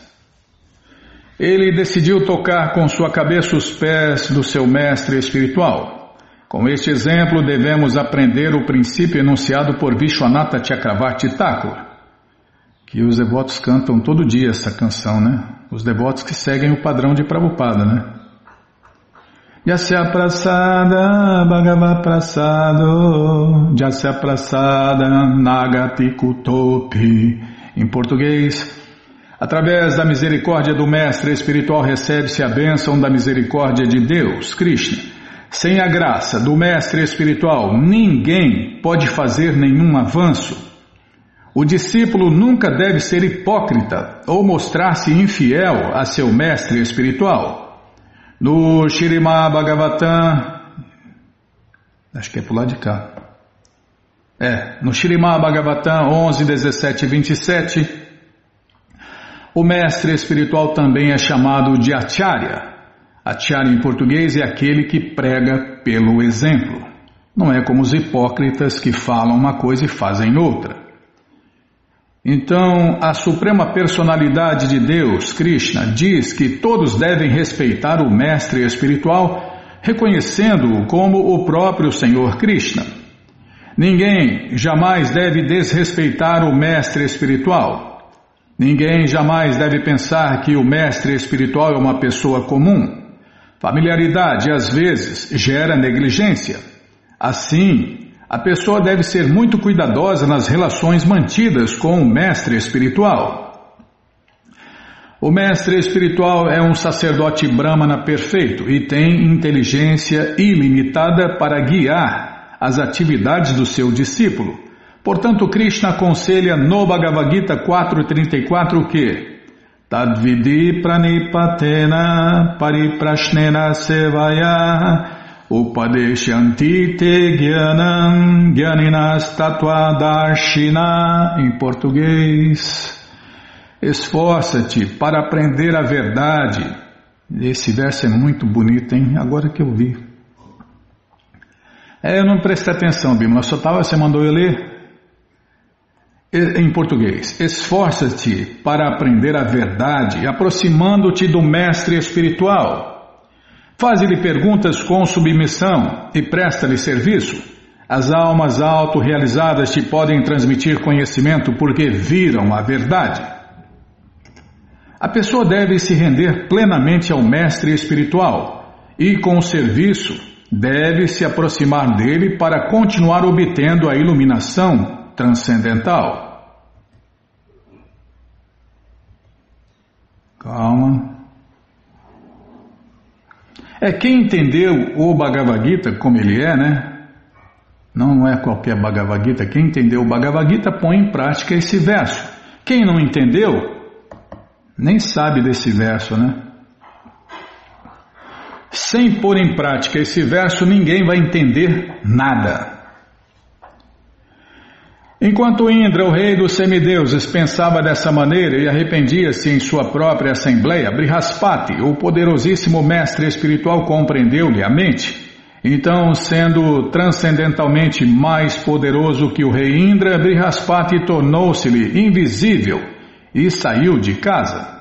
Ele decidiu tocar com sua cabeça os pés do seu mestre espiritual. Com este exemplo, devemos aprender o princípio enunciado por Vishwanatha Chakravarti Thakur que os devotos cantam todo dia essa canção, né? Os devotos que seguem o padrão de Prabhupada, né? Yasya Prasada Bhagavad Prasado Yasya Prasada Nagati Kutopi Em português, através da misericórdia do Mestre Espiritual recebe-se a bênção da misericórdia de Deus, Krishna. Sem a graça do Mestre Espiritual, ninguém pode fazer nenhum avanço o discípulo nunca deve ser hipócrita ou mostrar-se infiel a seu mestre espiritual. No Shirimá Bhagavatam, acho que é lá de cá. É, no Shirimá Bhagavatam 11, 17 e 27, o mestre espiritual também é chamado de Acharya. Acharya em português é aquele que prega pelo exemplo. Não é como os hipócritas que falam uma coisa e fazem outra. Então, a Suprema Personalidade de Deus, Krishna, diz que todos devem respeitar o Mestre Espiritual, reconhecendo-o como o próprio Senhor Krishna. Ninguém jamais deve desrespeitar o Mestre Espiritual. Ninguém jamais deve pensar que o Mestre Espiritual é uma pessoa comum. Familiaridade, às vezes, gera negligência. Assim, a pessoa deve ser muito cuidadosa nas relações mantidas com o mestre espiritual. O mestre espiritual é um sacerdote brahmana perfeito e tem inteligência ilimitada para guiar as atividades do seu discípulo. Portanto, Krishna aconselha no Bhagavad Gita 4.34 que Tadvidi pranipatena pariprashnena sevaya Upadeshanti te gyanam gyaninas tatuadarshina em português. Esforça-te para aprender a verdade. Esse verso é muito bonito, hein? Agora que eu vi. É, eu não prestei atenção, Bima. Só tava, você mandou eu ler? Em português. Esforça-te para aprender a verdade, aproximando-te do mestre espiritual. Faze-lhe perguntas com submissão e presta-lhe serviço. As almas autorrealizadas te podem transmitir conhecimento porque viram a verdade. A pessoa deve se render plenamente ao mestre espiritual e, com o serviço, deve se aproximar dele para continuar obtendo a iluminação transcendental. Calma. É quem entendeu o Bhagavad Gita como ele é, né? Não, é qualquer Bhagavad Gita. Quem entendeu o Bhagavad Gita põe em prática esse verso. Quem não entendeu, nem sabe desse verso, né? Sem pôr em prática esse verso, ninguém vai entender nada. Enquanto Indra, o rei dos semideuses, pensava dessa maneira e arrependia-se em sua própria assembleia, Brihaspati, o poderosíssimo mestre espiritual, compreendeu-lhe a mente. Então, sendo transcendentalmente mais poderoso que o rei Indra, Brihaspati tornou-se-lhe invisível e saiu de casa.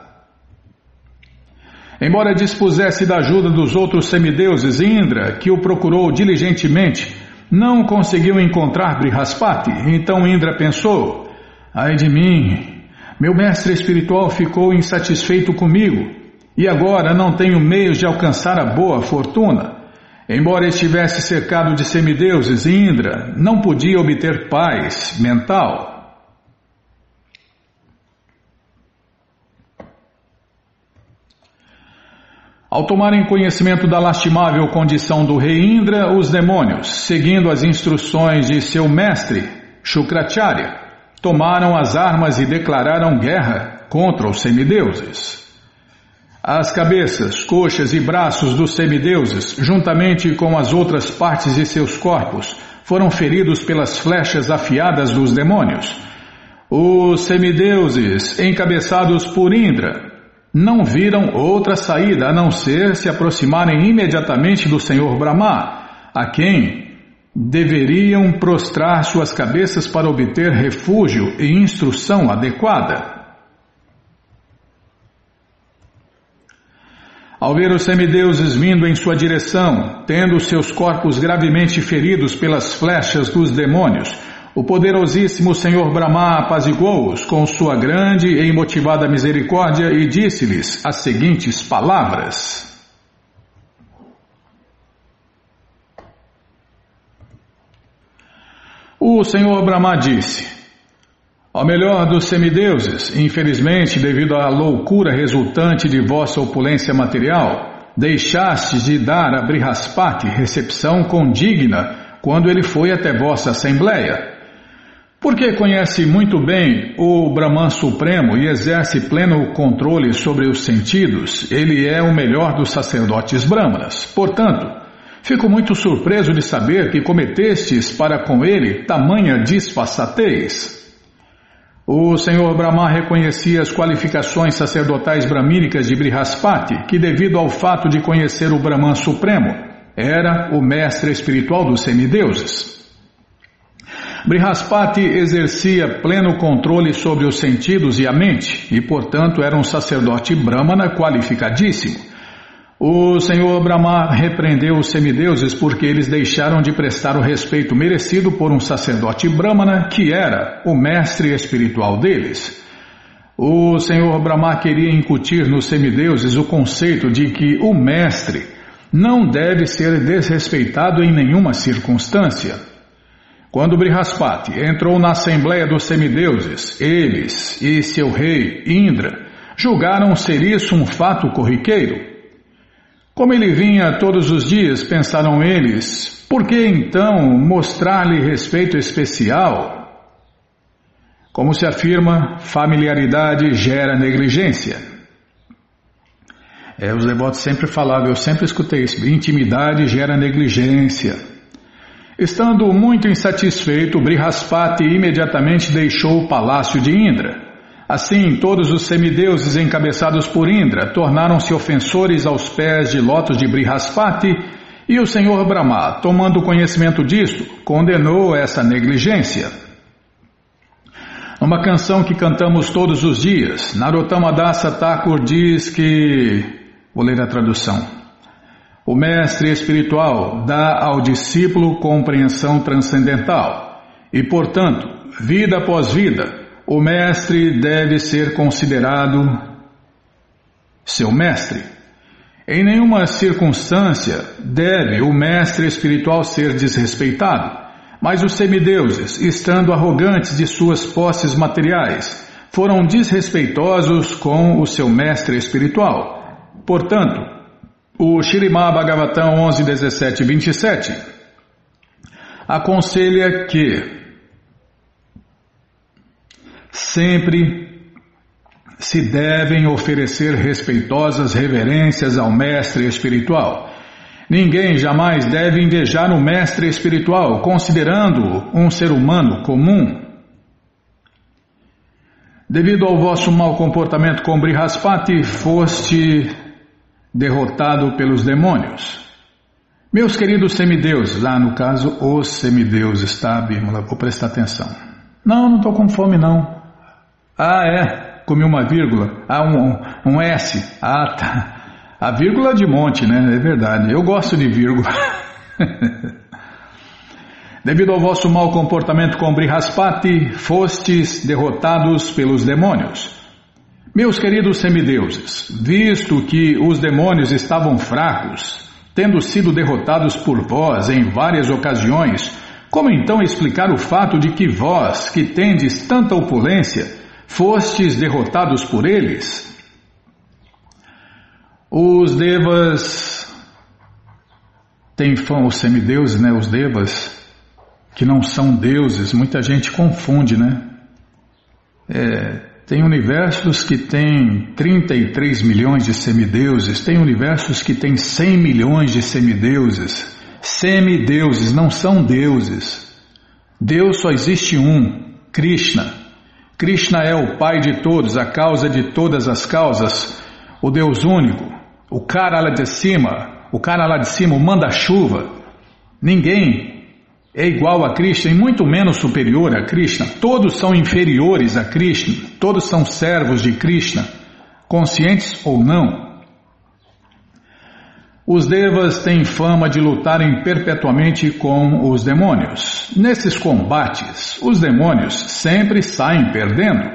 Embora dispusesse da ajuda dos outros semideuses, Indra, que o procurou diligentemente, não conseguiu encontrar Brihaspati, então Indra pensou: ai de mim, meu mestre espiritual ficou insatisfeito comigo e agora não tenho meios de alcançar a boa fortuna. Embora estivesse cercado de semideuses, Indra não podia obter paz mental. Ao tomarem conhecimento da lastimável condição do rei Indra, os demônios, seguindo as instruções de seu mestre, Shukracharya, tomaram as armas e declararam guerra contra os semideuses. As cabeças, coxas e braços dos semideuses, juntamente com as outras partes de seus corpos, foram feridos pelas flechas afiadas dos demônios. Os semideuses, encabeçados por Indra, não viram outra saída a não ser se aproximarem imediatamente do Senhor Brahma, a quem deveriam prostrar suas cabeças para obter refúgio e instrução adequada. Ao ver os semideuses vindo em sua direção, tendo seus corpos gravemente feridos pelas flechas dos demônios, o poderosíssimo Senhor Brahma apaziguou-os com sua grande e imotivada misericórdia e disse-lhes as seguintes palavras. O Senhor Brahma disse: Ó melhor dos semideuses, infelizmente, devido à loucura resultante de vossa opulência material, deixastes de dar a Brihaspati recepção condigna quando ele foi até vossa assembleia. Porque conhece muito bem o Brahman Supremo e exerce pleno controle sobre os sentidos, ele é o melhor dos sacerdotes brahmanas. Portanto, fico muito surpreso de saber que cometestes para com ele tamanha disfarçatez. O Senhor Brahma reconhecia as qualificações sacerdotais bramínicas de Brihaspati, que devido ao fato de conhecer o Brahman Supremo, era o mestre espiritual dos semideuses. Brihaspati exercia pleno controle sobre os sentidos e a mente, e portanto era um sacerdote brahmana qualificadíssimo. O Senhor Brahma repreendeu os semideuses porque eles deixaram de prestar o respeito merecido por um sacerdote brahmana que era o mestre espiritual deles. O Senhor Brahma queria incutir nos semideuses o conceito de que o mestre não deve ser desrespeitado em nenhuma circunstância. Quando Brihaspati entrou na Assembleia dos Semideuses, eles e seu rei Indra julgaram ser isso um fato corriqueiro. Como ele vinha todos os dias, pensaram eles, por que então mostrar-lhe respeito especial? Como se afirma, familiaridade gera negligência. É, os devotos sempre falavam, eu sempre escutei isso, intimidade gera negligência. Estando muito insatisfeito, Brihaspati imediatamente deixou o palácio de Indra. Assim, todos os semideuses encabeçados por Indra tornaram-se ofensores aos pés de lotos de Brihaspati e o Senhor Brahma, tomando conhecimento disto, condenou essa negligência. Uma canção que cantamos todos os dias, Narottama Dasa Thakur diz que. Vou ler a tradução. O mestre espiritual dá ao discípulo compreensão transcendental e, portanto, vida após vida, o mestre deve ser considerado seu mestre. Em nenhuma circunstância deve o mestre espiritual ser desrespeitado, mas os semideuses, estando arrogantes de suas posses materiais, foram desrespeitosos com o seu mestre espiritual. Portanto, o Shirimá Bhagavatam 11, 17 e 27 aconselha que Sempre se devem oferecer respeitosas reverências ao mestre espiritual. Ninguém jamais deve invejar o mestre espiritual, considerando-o um ser humano comum. Devido ao vosso mau comportamento com Brihaspati, foste derrotado pelos demônios. Meus queridos semideuses, lá no caso, os semideuses, tá, Bímola? Vou prestar atenção. Não, não estou com fome, não. Ah, é, comi uma vírgula. Ah, um, um S. Ah, tá. A vírgula de monte, né? É verdade. Eu gosto de vírgula. Devido ao vosso mau comportamento com Brihaspati, fostes derrotados pelos demônios. Meus queridos semideuses, visto que os demônios estavam fracos, tendo sido derrotados por vós em várias ocasiões, como então explicar o fato de que vós, que tendes tanta opulência, fostes derrotados por eles? Os devas têm fã, os semideuses, né? Os devas, que não são deuses, muita gente confunde, né? É, tem universos que têm 33 milhões de semideuses, tem universos que têm 100 milhões de semideuses. Semideuses não são deuses. Deus só existe um, Krishna. Krishna é o Pai de todos, a causa de todas as causas, o Deus único, o cara lá de cima, o cara lá de cima, o manda-chuva. Ninguém é igual a Krishna e muito menos superior a Krishna. Todos são inferiores a Krishna, todos são servos de Krishna, conscientes ou não. Os devas têm fama de lutarem perpetuamente com os demônios. Nesses combates, os demônios sempre saem perdendo,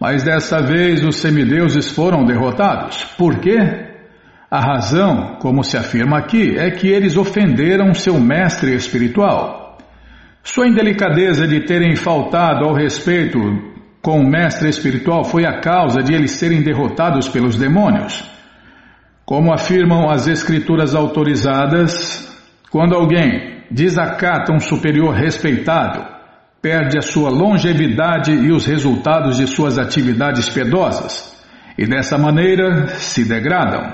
mas dessa vez os semideuses foram derrotados. Por quê? A razão, como se afirma aqui, é que eles ofenderam seu mestre espiritual. Sua indelicadeza de terem faltado ao respeito com o mestre espiritual foi a causa de eles serem derrotados pelos demônios. Como afirmam as escrituras autorizadas, quando alguém desacata um superior respeitado, perde a sua longevidade e os resultados de suas atividades piedosas, e dessa maneira se degradam.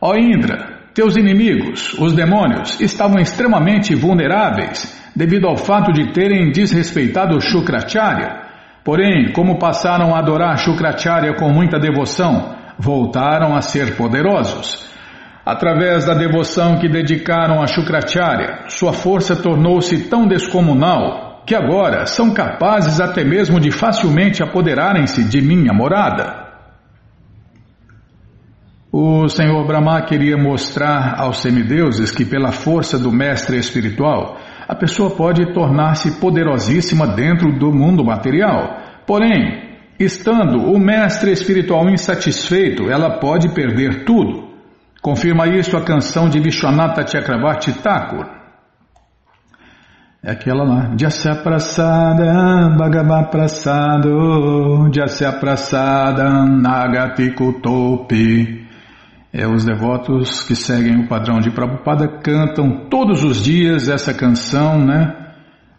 Ó Indra, teus inimigos, os demônios, estavam extremamente vulneráveis devido ao fato de terem desrespeitado Shukracharya Porém, como passaram a adorar Shukracharya com muita devoção, voltaram a ser poderosos. Através da devoção que dedicaram a Shukracharya, sua força tornou-se tão descomunal que agora são capazes até mesmo de facilmente apoderarem-se de minha morada. O Senhor Brahma queria mostrar aos semideuses que, pela força do mestre espiritual, a pessoa pode tornar-se poderosíssima dentro do mundo material. Porém, estando o mestre espiritual insatisfeito, ela pode perder tudo. Confirma isso a canção de Vishwanatha Chakravarti Thakur. É aquela lá. Jasya Prasada Bhagavad Prasado Jasya Prasada Nagati Kutopi É, os devotos que seguem o padrão de Prabhupada cantam todos os dias essa canção, né?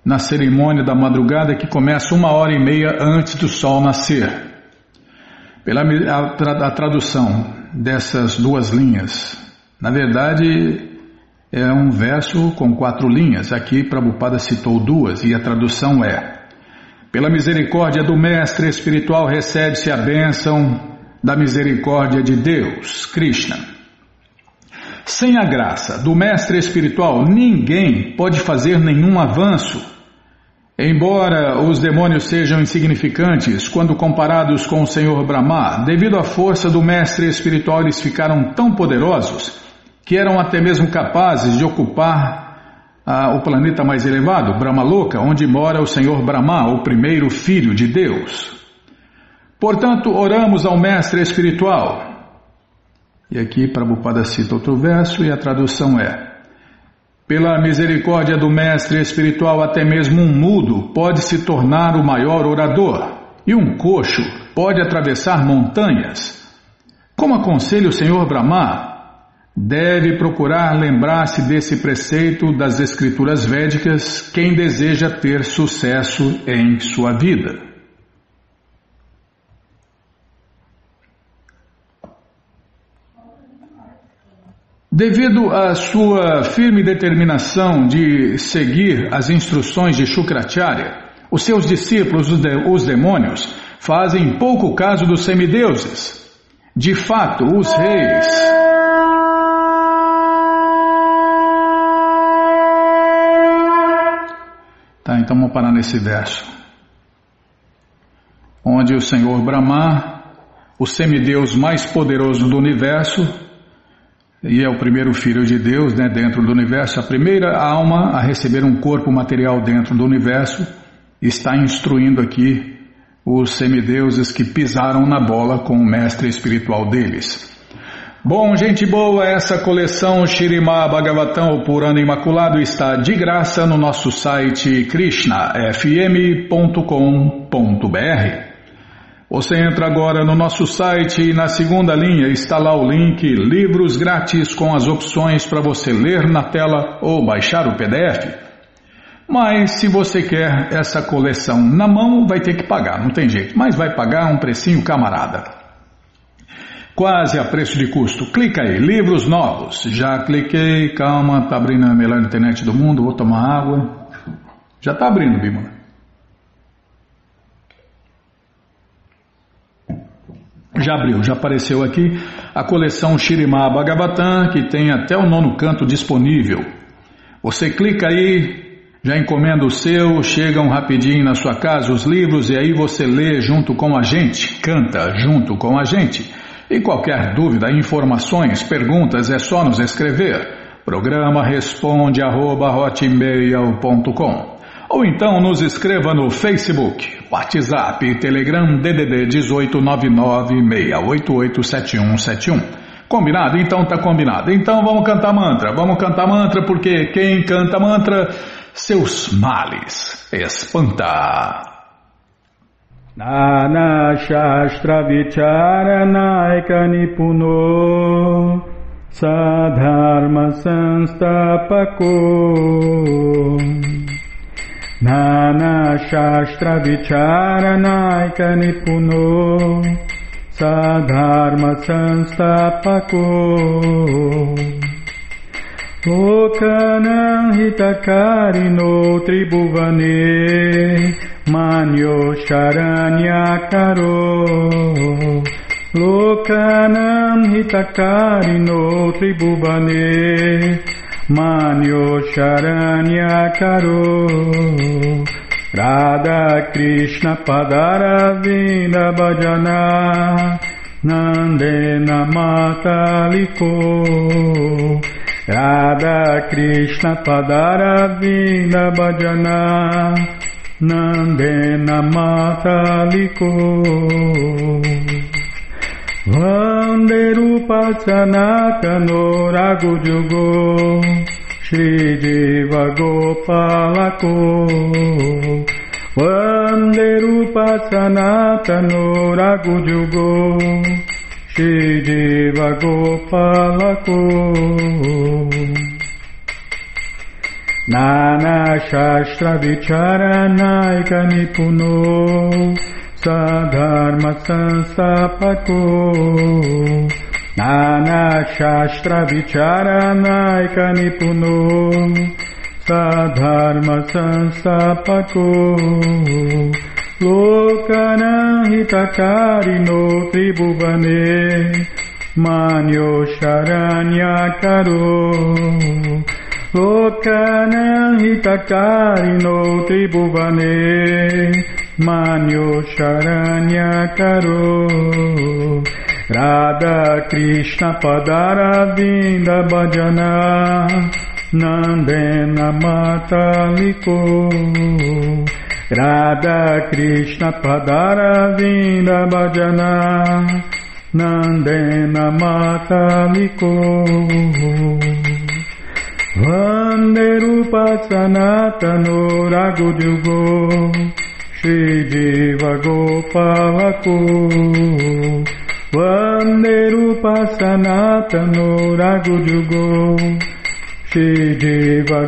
Na cerimônia da madrugada que começa uma hora e meia antes do sol nascer. Pela a, a tradução dessas duas linhas, na verdade é um verso com quatro linhas. Aqui Prabhupada citou duas e a tradução é: Pela misericórdia do Mestre espiritual recebe-se a bênção da misericórdia de Deus, Krishna. Sem a graça do mestre espiritual, ninguém pode fazer nenhum avanço. Embora os demônios sejam insignificantes quando comparados com o Senhor Brahma, devido à força do mestre espiritual, eles ficaram tão poderosos que eram até mesmo capazes de ocupar ah, o planeta mais elevado, Brahmaloka, onde mora o Senhor Brahma, o primeiro filho de Deus. Portanto, oramos ao mestre espiritual. E aqui Prabhupada cita outro verso e a tradução é: Pela misericórdia do mestre espiritual, até mesmo um mudo pode se tornar o maior orador, e um coxo pode atravessar montanhas. Como aconselha o Senhor Brahma, deve procurar lembrar-se desse preceito das escrituras védicas quem deseja ter sucesso em sua vida. Devido à sua firme determinação de seguir as instruções de Shukracharya, os seus discípulos, os demônios, fazem pouco caso dos semideuses. De fato, os reis. Tá, então vamos parar nesse verso. Onde o Senhor Brahma, o semideus mais poderoso do universo, e é o primeiro filho de Deus né, dentro do universo, a primeira alma a receber um corpo material dentro do universo, está instruindo aqui os semideuses que pisaram na bola com o mestre espiritual deles. Bom, gente boa, essa coleção Shirima Bhagavatam, por ano imaculado, está de graça no nosso site krishnafm.com.br. Você entra agora no nosso site e na segunda linha está lá o link Livros Grátis com as opções para você ler na tela ou baixar o PDF. Mas se você quer essa coleção na mão, vai ter que pagar, não tem jeito, mas vai pagar um precinho camarada. Quase a preço de custo. Clica aí, livros novos. Já cliquei, calma, tá abrindo a melhor internet do mundo, vou tomar água. Já tá abrindo, Bima. Já abriu, já apareceu aqui a coleção Shirimá Bhagavatam, que tem até o nono canto disponível. Você clica aí, já encomenda o seu, chegam rapidinho na sua casa os livros e aí você lê junto com a gente, canta junto com a gente. E qualquer dúvida, informações, perguntas, é só nos escrever. Programa responde arroba, ou então nos escreva no Facebook, WhatsApp Telegram DDD 18996887171. Combinado? Então tá combinado. Então vamos cantar mantra. Vamos cantar mantra porque quem canta mantra, seus males espanta. Nana Shastra Vicharanaika Nipuno Sadharma Sanstapako नानाशास्त्रविचारनायक निपुनो सधर्मसंस्थापको लोकनं हितकारिणो त्रिभुवने मान्यो शरण्याकरो लोकनं हितकारिणो त्रिभुवने Manyo Sharanya Karo. Radha Krishna Padaravinda Bhajana. Nandena Mataliko. Radha Krishna Padaravinda Bhajana. Nandena Mataliko Vande Rupa Sanatano Ragujugo Shri Jiva Gopalako Vande Rupa Sanatano Ragujugo Shri Diva Gopalako Nana Shastra Vicharanaika Nipuno सधर्मसंस्थापको नानाशास्त्रविचारानायकनिपुनो सधर्मसंस्थापको लोकनहितकारिणो त्रिभुवने मान्यो शरण्याकरो लोकनहितकारिणो त्रिभुवने Manyo Charanya Karo Radha Krishna Padara Vinda Bhajana. Nandena Mataliko. Radha Krishna Padara Vinda Bhajana. Nandena Mataliko. Vande Rupa Sanatano Ragudyugo श्रीदेवगोपावको वन्दे रूपसनातनो रघुजुगो श्रीदेवगोपावको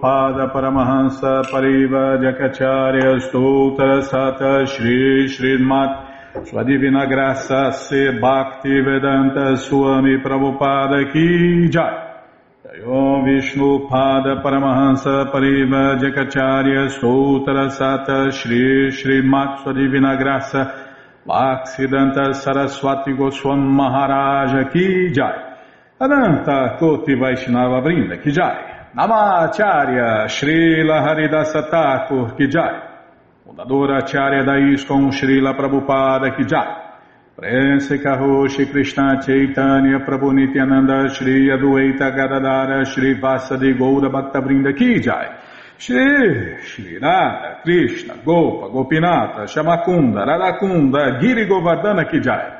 Pada Paramahansa Pariva Jakacharya Stoutra Sata Shri Srimat Sua Divina Graça Se Bhakti Vedanta Swami Prabhupada Ki Jai. Om Vishnu Pada Paramahansa Pariva Jakacharya Stoutra Sata Shri Srimat Sua Divina Graça Bhaksidanta Saraswati Goswam Maharaja Ki Jai. Ananta Koti Vaishnava Brinda Ki Jai Namacharya Srila Haridasa Thakur Kijai, fundadora Acharya da ISKCON Srila Prabhupada Kijai, Prense Karoshi Krishna Chaitanya Prabhu Nityananda Shri Adueita Gadadara Shri Vasadi Goura Bhaktavrinda Kijai, Shri Shri Radha Krishna Gopa Gopinata Shamakunda Radakunda Giri Govardhana Kijai,